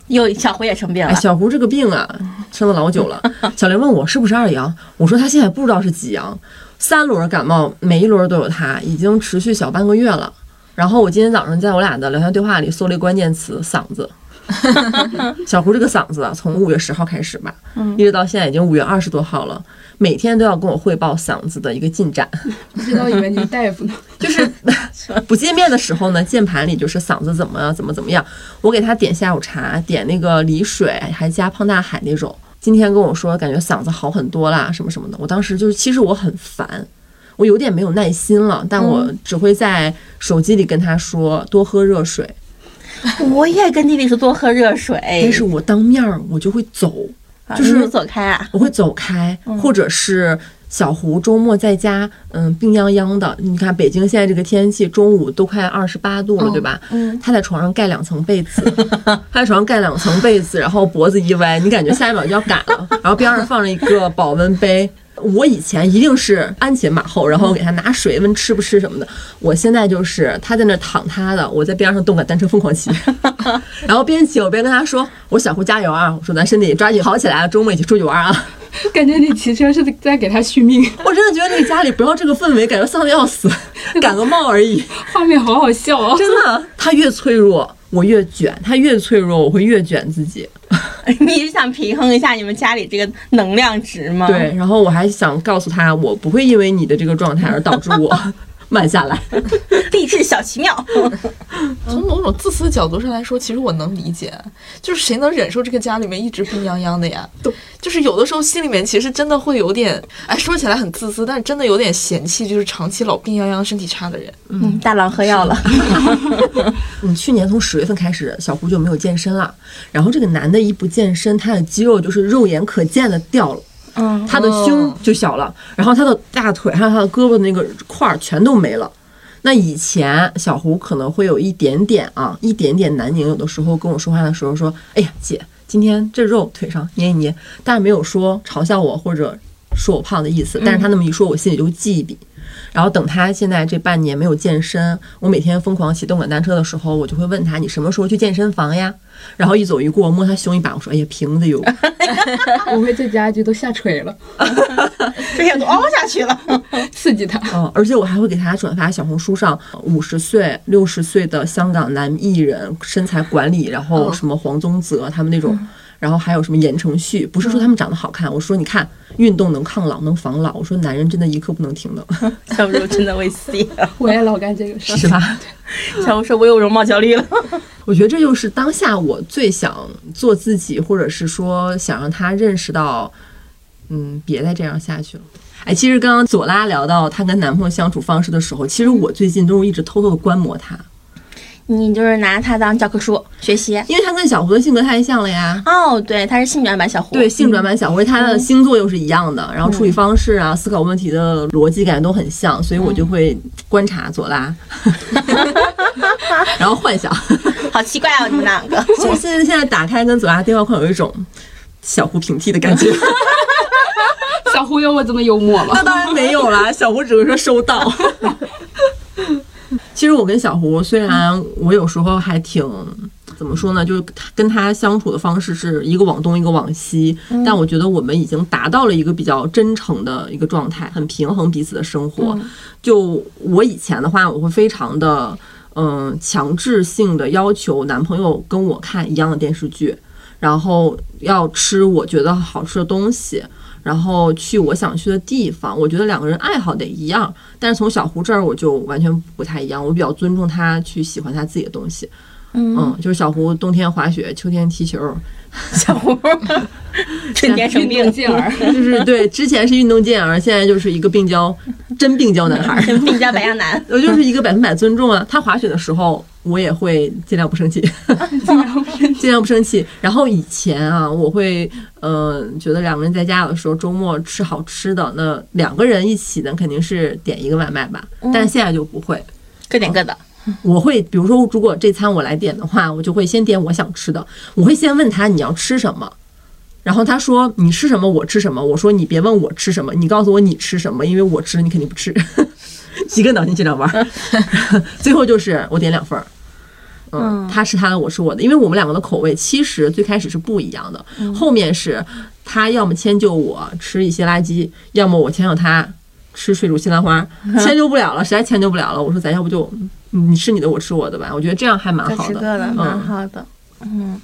有小胡也生病了，，小胡这个病啊，生了老久了。小林问我是不是二阳，我说他现在不知道是几阳，三轮感冒，每一轮都有他，已经持续小半个月了。然后我今天早上在我俩的聊天对话里搜了一个关键词“嗓子”，小胡这个嗓子啊，从五月十号开始吧，一直到现在已经五月二十多号了，每天都要跟我汇报嗓子的一个进展。不知道以为你是大夫呢。[LAUGHS] 就是不见面的时候呢，键盘里就是嗓子怎么，怎么怎么样。我给他点下午茶，点那个梨水，还加胖大海那种。今天跟我说感觉嗓子好很多啦，什么什么的。我当时就是，其实我很烦，我有点没有耐心了，但我只会在手机里跟他说多喝热水。[LAUGHS] 我也跟弟弟说多喝热水，但是我当面儿我就会走，啊就是走开啊，我会走开，或者是小胡周末在家，嗯，病殃殃的。你看北京现在这个天气，中午都快二十八度了，对吧？嗯，他在床上盖两层被子，[LAUGHS] 他在床上盖两层被子，然后脖子一歪，你感觉下一秒就要赶了。然后边上放着一个保温杯。我以前一定是鞍前马后，然后给他拿水问吃不吃什么的。我现在就是他在那躺他的，我在边上动感单车疯狂骑，[LAUGHS] 然后边骑我边跟他说：“我说小胡加油啊！我说咱身体抓紧好起来啊，周末一起出去玩啊！”感觉你骑车是在给他续命，[LAUGHS] 我真的觉得那个家里不要这个氛围，感觉丧的要死，[LAUGHS] 感个冒而已。画面好好笑哦。真的，他越脆弱，我越卷；他越脆弱，我会越卷自己。[LAUGHS] 你是想平衡一下你们家里这个能量值吗？对，，然后我还想告诉他，我不会因为你的这个状态而导致我 [LAUGHS] 慢下来。[LAUGHS] 励志小奇妙。从某种自私的角度上来说，其实我能理解，就是谁能忍受这个家里面一直病殃殃的呀？就是有的时候心里面其实真的会有点，哎，说起来很自私，但是真的有点嫌弃，就是长期老病殃殃、身体差的人。嗯，大郎喝药了。[LAUGHS] 嗯，去年从十月份开始，小胡就没有健身了。然后这个男的一不健身，他的肌肉就是肉眼可见的掉了。嗯，他的胸就小了，然后他的大腿还有他的胳膊的那个块儿全都没了。那以前小胡可能会有一点点啊，一点点南宁，有的时候跟我说话的时候说：“哎呀，姐，今天这肉腿上捏一捏。”但是没有说嘲笑我或者说我胖的意思，但是他那么一说，我心里就记一笔。然后等他现在这半年没有健身，我每天疯狂骑动感单车的时候，我就会问他：“你什么时候去健身房呀？”然后一走一过，摸他胸一把，我说：“哎呀，瓶子哟。[LAUGHS] ”我会在家就都下垂了，[LAUGHS] 这下都凹下去了。刺激他。嗯，[LAUGHS] 而且我还会给他转发小红书上五十岁、六十岁的香港男艺人身材管理，然后什么黄宗泽他们那种，然后还有什么言承旭，不是说他们长得好看，我说你看运动能抗老能防老，我说男人真的一刻不能停的，[LAUGHS] 小茹真的会死。[LAUGHS] 我也老干这个事。是吧？[LAUGHS] 小吴说：“我有容貌焦虑了。我觉得这就是当下我最想做自己，或者是说想让他认识到，嗯，别再这样下去了。哎，其实刚刚左拉聊到她跟男朋友相处方式的时候，其实我最近都是一直偷偷的观摩他。”你就是拿它当教科书学习。因为它跟小胡的性格太像了呀。哦，对，它是性转版小胡。对，性转版小胡，他的星座又是一样的，然后处理方式啊、思考问题的逻辑感觉都很像，所以我就会观察左拉，[LAUGHS] 然后幻想。[LAUGHS] 好奇怪哦，你们两个。我现在现在打开跟左拉对话框，有一种小胡平替的感觉。[LAUGHS] 小胡有我这么幽默吗？那当然没有啦，小胡只会说收到。其实我跟小胡，虽然我有时候还挺怎么说呢，就是跟他相处的方式是一个往东一个往西，但我觉得我们已经达到了一个比较真诚的一个状态，很平衡彼此的生活。就我以前的话，我会非常的嗯强制性的要求男朋友跟我看一样的电视剧，然后要吃我觉得好吃的东西。然后去我想去的地方，我觉得两个人爱好得一样，但是从小胡这儿我就完全不太一样，我比较尊重他去喜欢他自己的东西。嗯，就是小胡冬天滑雪，秋天踢球。小胡 [LAUGHS] 春天生病健儿，[LAUGHS] 就是对，之前是运动健儿，现在就是一个病娇，真病娇男孩，真 [LAUGHS] 病娇白羊男。我就是一个百分百尊重啊。他滑雪的时候，我也会尽量不生气，尽量不生气，尽量不生气。然后以前啊，我会嗯觉得两个人在家有的时候，周末吃好吃的，那两个人一起呢，肯定是点一个外卖吧。但是现在就不会，各点各的。我会，比如说，如果这餐我来点的话，我就会先点我想吃的。我会先问他你要吃什么，然后他说你吃什么我吃什么。我说你别问我吃什么，你告诉我你吃什么，因为我吃你肯定不吃。[LAUGHS] 一个脑筋急转弯，[LAUGHS] 最后就是我点两份儿。嗯，他是他的，我是我的，因为我们两个的口味其实最开始是不一样的，后面是他要么迁就我吃一些垃圾，要么我迁就他吃水煮西兰花。[LAUGHS] 迁就不了了，实在迁就不了了，我说咱要不就。你吃你的，我吃我的吧。我觉得这样还蛮好的，各吃各的，蛮好的。嗯，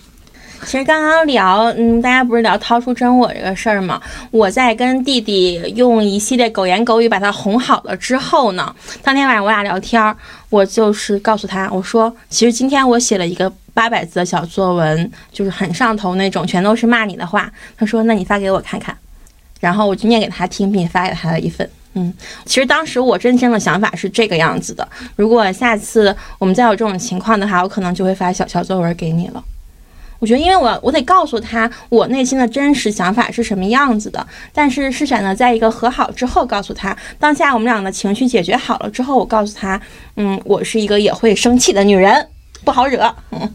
其实刚刚聊，嗯，大家不是聊掏出真我这个事儿吗？我在跟弟弟用一系列狗言狗语把他哄好了之后呢，当天晚上我俩聊天，我就是告诉他，我说，其实今天我写了一个八百字的小作文，就是很上头那种，全都是骂你的话。他说，那你发给我看看。然后我就念给他听，并发给他了一份。嗯，其实当时我真正的想法是这个样子的。如果下次我们再有这种情况的话，我可能就会发小小作文给你了。我觉得，因为我我得告诉他我内心的真实想法是什么样子的。但是是选择在一个和好之后告诉他，当下我们俩的情绪解决好了之后，我告诉他，嗯，我是一个也会生气的女人，不好惹。嗯。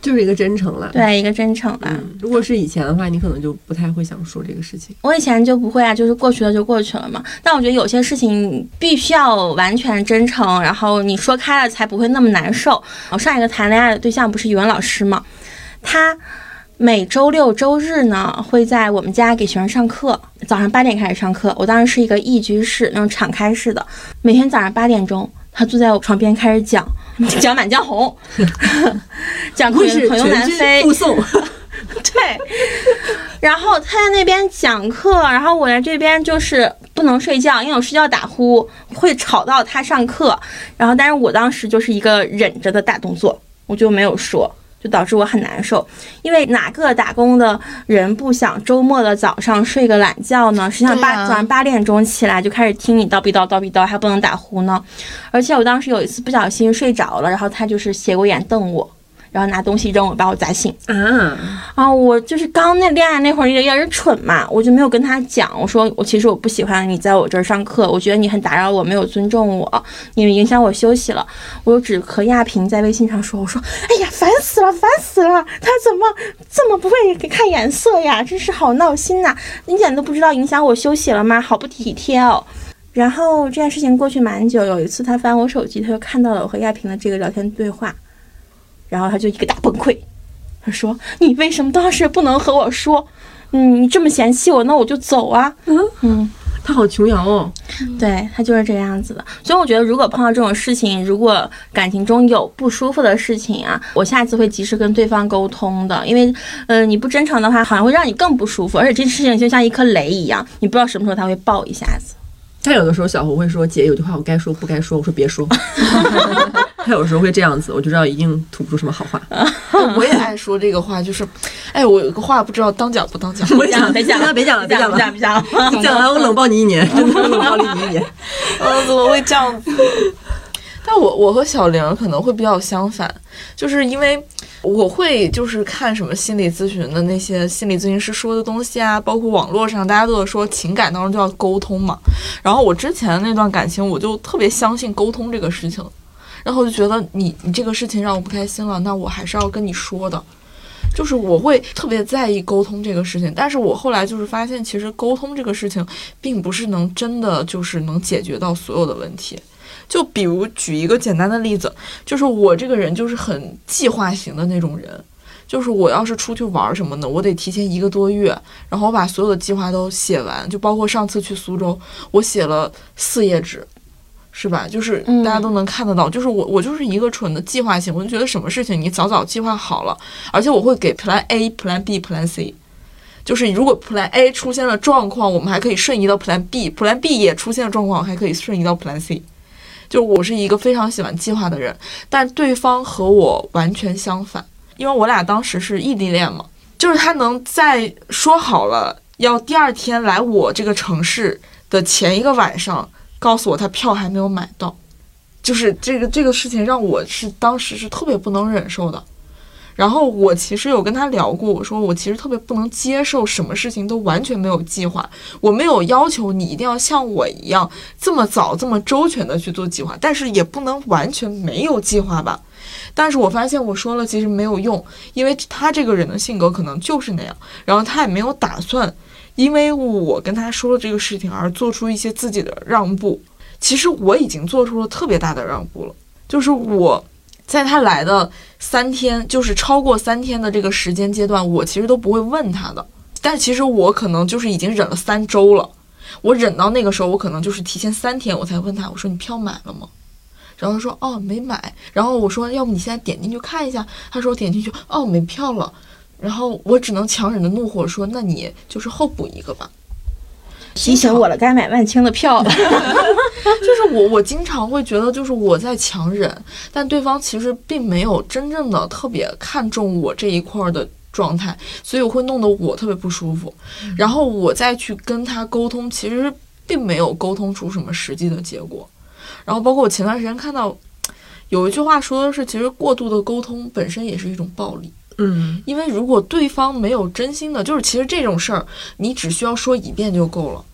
就是一个真诚了，对，一个真诚了。如果是以前的话，你可能就不太会想说这个事情。我以前就不会啊，就是过去了就过去了嘛。但我觉得有些事情必须要完全真诚，然后你说开了才不会那么难受。我上一个谈恋爱的对象不是语文老师吗？他每周六周日呢会在我们家给学生上课，早上八点开始上课。我当时是一个一居室那种敞开式的，每天早上八点钟，他坐在我床边开始讲。[LAUGHS] 讲《满江红》，[LAUGHS] 讲故事《朋友南飞》，附送。[LAUGHS] 对，然后他在那边讲课，然后我在这边就是不能睡觉，因为我睡觉打呼会吵到他上课。然后，但是我当时就是一个忍着的大动作，我就没有说。就导致我很难受，因为哪个打工的人不想周末的早上睡个懒觉呢？实际上八早上八点钟起来就开始听你叨逼叨叨逼叨，还不能打呼呢。而且我当时有一次不小心睡着了，然后他就是斜过眼瞪我。然后拿东西扔我，把我砸醒。啊啊！我就是刚那恋爱那会儿有点蠢嘛，我就没有跟他讲。我说我其实我不喜欢你在我这儿上课，我觉得你很打扰我，没有尊重我，因为影响我休息了。我只和亚萍在微信上说，我说哎呀，烦死了，烦死了！他怎么这么不会看颜色呀？真是好闹心呐！你一点都不知道影响我休息了吗？好不体贴哦。然后这件事情过去蛮久，有一次他翻我手机，他就看到了我和亚萍的这个聊天对话。然后他就一个大崩溃，他说：“你为什么当时不能和我说？嗯，你这么嫌弃我，那我就走啊。”嗯嗯，他好琼瑶哦，对他就是这个样子的。所以我觉得，如果碰到这种事情，如果感情中有不舒服的事情啊，我下次会及时跟对方沟通的。因为，呃，你不真诚的话，好像会让你更不舒服。而且这事情就像一颗雷一样，你不知道什么时候它会爆一下子。他有的时候小红会说：“姐，有句话我该说不该说。”我说：“别说。[LAUGHS] ”他有时候会这样子，我就知道一定吐不出什么好话。[LAUGHS] 我也爱说这个话，就是，哎，我有个话不知道当讲不当讲。[LAUGHS] 别讲了，别讲了，别讲了，别讲了，别讲了，讲完我冷暴你一年，真的冷暴你一年。嗯，怎么会这样子？但我我和小玲可能会比较相反，就是因为我会就是看什么心理咨询的那些心理咨询师说的东西啊，包括网络上大家都说情感当中就要沟通嘛。然后我之前那段感情，我就特别相信沟通这个事情。然后就觉得你你这个事情让我不开心了，那我还是要跟你说的，就是我会特别在意沟通这个事情。但是我后来就是发现，其实沟通这个事情并不是能真的就是能解决到所有的问题。就比如举一个简单的例子，就是我这个人就是很计划型的那种人，就是我要是出去玩什么的，我得提前一个多月，然后我把所有的计划都写完，就包括上次去苏州，我写了四页纸。是吧？就是嗯大家都能看得到，就是我我就是一个纯的计划型，我就觉得什么事情你早早计划好了，而且我会给 Plan A、Plan B、Plan C，就是如果 Plan A 出现了状况，我们还可以瞬移到 Plan B，Plan B 也出现了状况，还可以瞬移到 Plan C。就我是一个非常喜欢计划的人，但对方和我完全相反，因为我俩当时是异地恋嘛，就是他能在说好了要第二天来我这个城市的前一个晚上告诉我他票还没有买到，就是这个这个事情让我是当时是特别不能忍受的。然后我其实有跟他聊过，我说我其实特别不能接受什么事情都完全没有计划，我没有要求你一定要像我一样这么早这么周全的去做计划，但是也不能完全没有计划吧。但是我发现我说了其实没有用，因为他这个人的性格可能就是那样，然后他也没有打算因为我跟他说了这个事情而做出一些自己的让步。其实我已经做出了特别大的让步了，就是我在他来的三天，就是超过三天的这个时间阶段，我其实都不会问他的。但其实我可能就是已经忍了三周了，我忍到那个时候，我可能就是提前三天我才问他，我说你票买了吗？然后他说哦没买，然后我说要不你现在点进去看一下，他说点进去哦没票了，然后我只能强忍着怒火说那你就是候补一个吧。提醒我了，该买万青的票了。[LAUGHS] 就是我，我经常会觉得，就是我在强忍，但对方其实并没有真正的特别看重我这一块儿的状态，所以我会弄得我特别不舒服。然后我再去跟他沟通，其实并没有沟通出什么实际的结果。然后包括我前段时间看到有一句话说的是，其实过度的沟通本身也是一种暴力。嗯，因为如果对方没有真心的，就是其实这种事儿，你只需要说一遍就够了。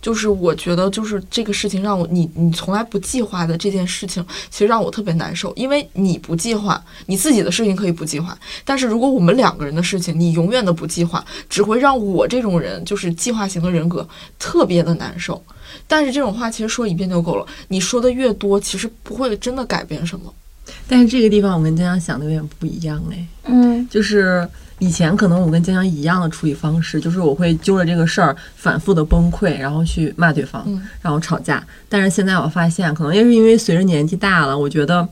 就是我觉得，就是这个事情让我你你从来不计划的这件事情，其实让我特别难受。因为你不计划，你自己的事情可以不计划，但是如果我们两个人的事情，你永远的不计划，只会让我这种人就是计划型的人格特别的难受。但是这种话其实说一遍就够了，你说的越多，其实不会真的改变什么。但是这个地方我跟江江想的有点不一样哎，嗯。就是以前可能我跟江江一样的处理方式，就是我会揪着这个事儿反复的崩溃，然后去骂对方，嗯。然后吵架。但是现在我发现，可能也是因为随着年纪大了，我觉得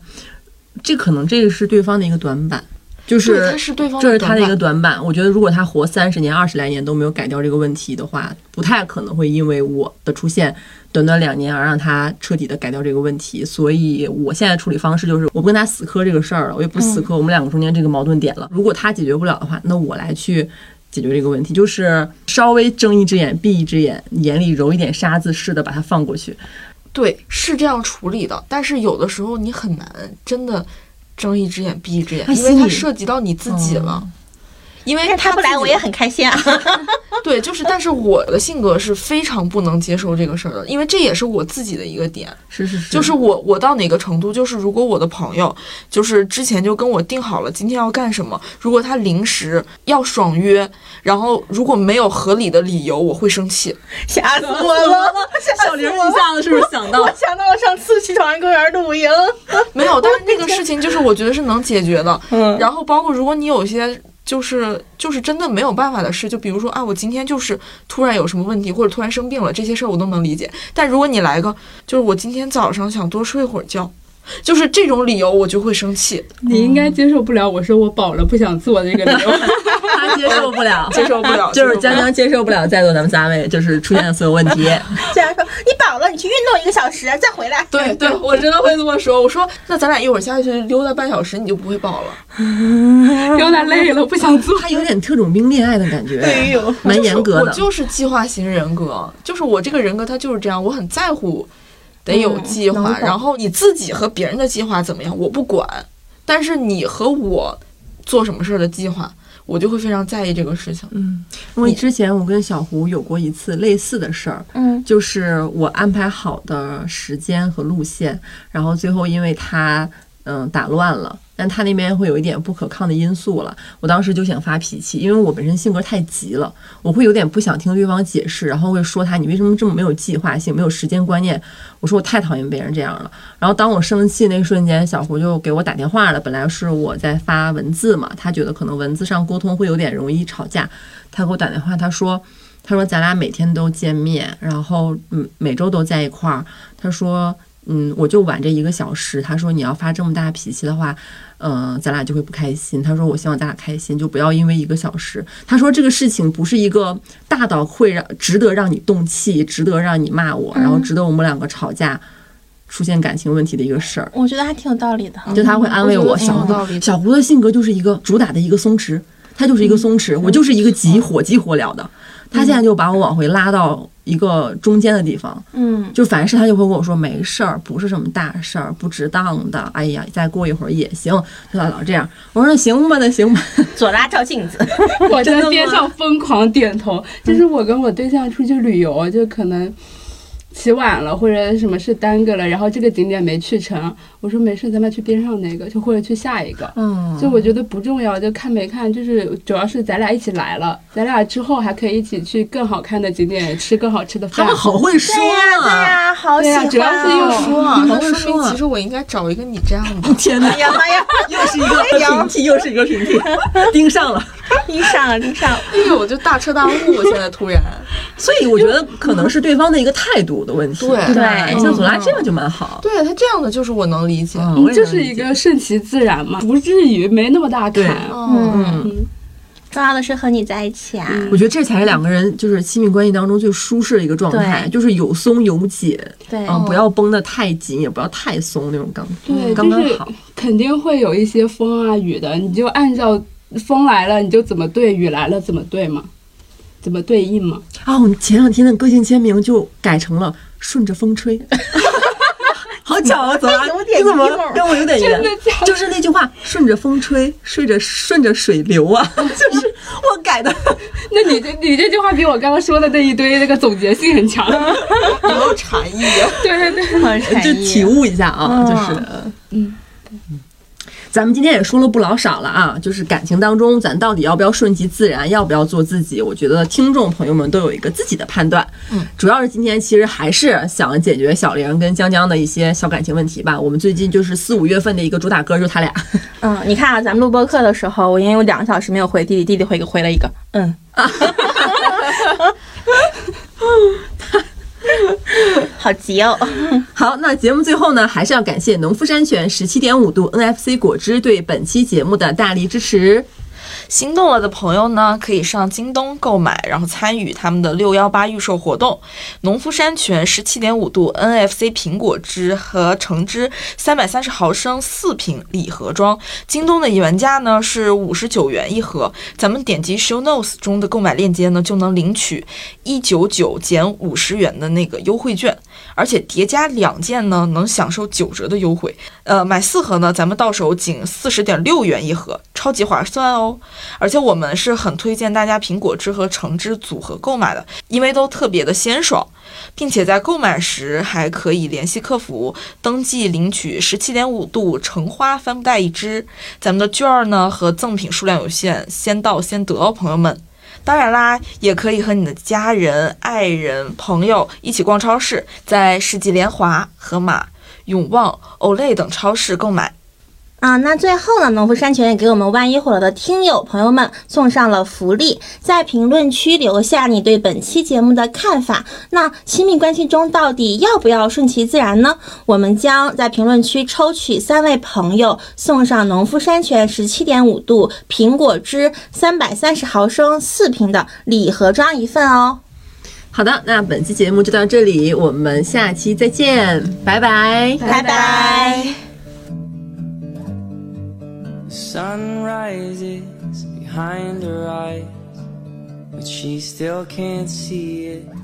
这可能这个是对方的一个短板，就是这是他的一个短板。我觉得如果他活三十年、二十来年都没有改掉这个问题的话，不太可能会因为我的出现，短短两年而让他彻底的改掉这个问题。所以我现在处理方式就是，我不跟他死磕这个事儿了，我也不死磕我们两个中间这个矛盾点了。如果他解决不了的话，那我来去。解决这个问题，就是稍微睁一只眼闭一只眼，眼里揉一点沙子似的把它放过去。对，是这样处理的，但是有的时候你很难真的睁一只眼闭一只眼，因为它他涉及到你自己了。因为他不来，我也很开心啊。[LAUGHS] 对，就是，但是我的性格是非常不能接受这个事儿的，因为这也是我自己的一个点，是是是，就是我我到哪个程度，就是如果我的朋友就是之前就跟我定好了今天要干什么，如果他临时要爽约，然后如果没有合理的理由，我会生气。吓死我了！[LAUGHS] 小玲一下子是不是想到我想到了上次去朝阳公园露营，没有，但是那个 [LAUGHS] 事情就是我觉得是能解决的。嗯然后包括如果你有些就是就是真的没有办法的事，就比如说啊，我今天就是突然有什么问题，或者突然生病了，这些事儿我都能理解。但如果你来个就是我今天早上想多睡会儿觉，就是这种理由，我就会生气，你应该接受不了我说我饱了不想做这个理由。[LAUGHS] 他接受不了，[LAUGHS] 接受不了。[LAUGHS] 就是江江接受不了在座咱们三位就是出现的所有问题。江江说你饱了，你去运动一个小时再回来。对对，我真的会这么说。我说那咱俩一会儿下去溜达半小时，你就不会饱了。溜达累了，不想做。他有点特种兵恋爱的感觉，哎呦，蛮严格的。我就是计划型人格，就是我这个人格他就是这样，我很在乎得有计划，嗯然后你自己和别人的计划怎么样我不管，但是你和我做什么事儿的计划，我就会非常在意这个事情。嗯，因为之前我跟小胡有过一次类似的事儿，嗯就是我安排好的时间和路线，然后最后因为他嗯打乱了，但他那边会有一点不可抗的因素了。我当时就想发脾气，因为我本身性格太急了，我会有点不想听对方解释，然后会说他你为什么这么没有计划性，没有时间观念。我说我太讨厌别人这样了。然后当我生气那瞬间，小胡就给我打电话了。本来是我在发文字嘛，他觉得可能文字上沟通会有点容易吵架，他给我打电话，他说。他说：“咱俩每天都见面，然后嗯，每周都在一块儿。他说，嗯，我就晚这一个小时。他说，你要发这么大脾气的话，嗯、咱俩就会不开心。他说，我希望咱俩开心，就不要因为一个小时。他说，这个事情不是一个大到会让值得让你动气，值得让你骂我，然后值得我们两个吵架。”出现感情问题的一个事儿，我觉得还挺有道理的。就他会安慰我。小胡的性格就是一个主打的一个松弛，他就是一个松弛，我就是一个急火急火燎的。他现在就把我往回拉到一个中间的地方，嗯，就凡事他就会跟我说没事儿，不是什么大事儿，不值当的。哎呀，再过一会儿也行，就他老这样。我说那行吧，那行吧。[LAUGHS] 左拉照镜子，我在边上疯狂点头。就是我跟我对象出去旅游，就可能起晚了，或者什么事耽搁了，然后这个景点没去成，我说没事，咱们去边上那个，就或者去下一个。嗯，就我觉得不重要，就看没看，就是主要是咱俩一起来了，咱俩之后还可以一起去更好看的景点，吃更好吃的饭他们。好会说对呀对啊！呀，好喜对呀欢主要是又哦。说啊，好那会说其实我应该找一个你这样的。[LAUGHS] 天哪哎，呀妈呀，[LAUGHS] 又是一个平替，又是一个平替，[LAUGHS] 盯上了。盯上了盯上了。哎呦，我就大彻大悟，我现在突然。所以我觉得可能是对方的一个态度的问题，对。对像左拉这样就蛮好。对他这样的就是我能理解。就是一个顺其自然嘛，不至于没那么大对坎。嗯，嗯。重要的是和你在一起啊。我觉得这才是两个人就是亲密关系当中最舒适的一个状态，就是有松有紧，对，嗯，不要绷得太紧，也不要太松那种刚，对，就是刚刚好。肯定会有一些风啊雨的，你就按照风来了你就怎么对，雨来了怎么对嘛，怎么对应嘛。啊，我们前两天的个性签名就改成了顺着风吹。[LAUGHS] 好巧啊，左拉，[LAUGHS] 有点你怎么跟我有点缘真的假？的就是那句话，顺着风吹，顺着顺着水流啊，[LAUGHS] 就是我改的。那你这你这句话比我刚刚说的那一堆那个总结性很强。有没有禅意啊？对对对，很禅意就体悟一下啊，嗯就是嗯。咱们今天也说了不老少了啊，就是感情当中，咱到底要不要顺其自然，要不要做自己？我觉得听众朋友们都有一个自己的判断。嗯，主要是今天其实还是想解决小玲跟江江的一些小感情问题吧。我们最近就是四五月份的一个主打歌，就他俩。嗯，你看啊，咱们录播课的时候，我因为有两个小时没有回弟弟，弟弟回回了一个嗯。[LAUGHS] 好急哦！[LAUGHS] 好，那节目最后呢，还是要感谢农夫山泉十七点五度 NFC 果汁对本期节目的大力支持。心动了的朋友呢，可以上京东购买，然后参与他们的六幺八预售活动。农夫山泉十七点五度 NFC 苹果汁和橙汁三百三十毫升四瓶礼盒装，京东的原价呢是五十九元一盒，咱们点击 Show Notes 中的购买链接呢，就能领取一九九减五十元的那个优惠券，而且叠加两件呢，能享受九折的优惠。呃，买四盒呢，咱们到手仅四十点六元一盒，超级划算哦。而且我们是很推荐大家苹果汁和橙汁组合购买的，因为都特别的鲜爽，并且在购买时还可以联系客服登记领取十七点五度橙花帆布袋一支。咱们的券儿呢和赠品数量有限，先到先得哦，朋友们。当然啦，也可以和你的家人、爱人、朋友一起逛超市，在世纪联华、盒马、永旺、Olay 等超市购买。啊，那最后呢，农夫山泉也给我们万一火了的听友朋友们送上了福利，在评论区留下你对本期节目的看法。那亲密关系中到底要不要顺其自然呢？我们将在评论区抽取三位朋友，送上农夫山泉十七点五度苹果汁三百三十毫升四瓶的礼盒装一份哦。好的，那本期节目就到这里，我们下期再见，拜拜。拜拜。Sun rises behind her eyes, but she still can't see it.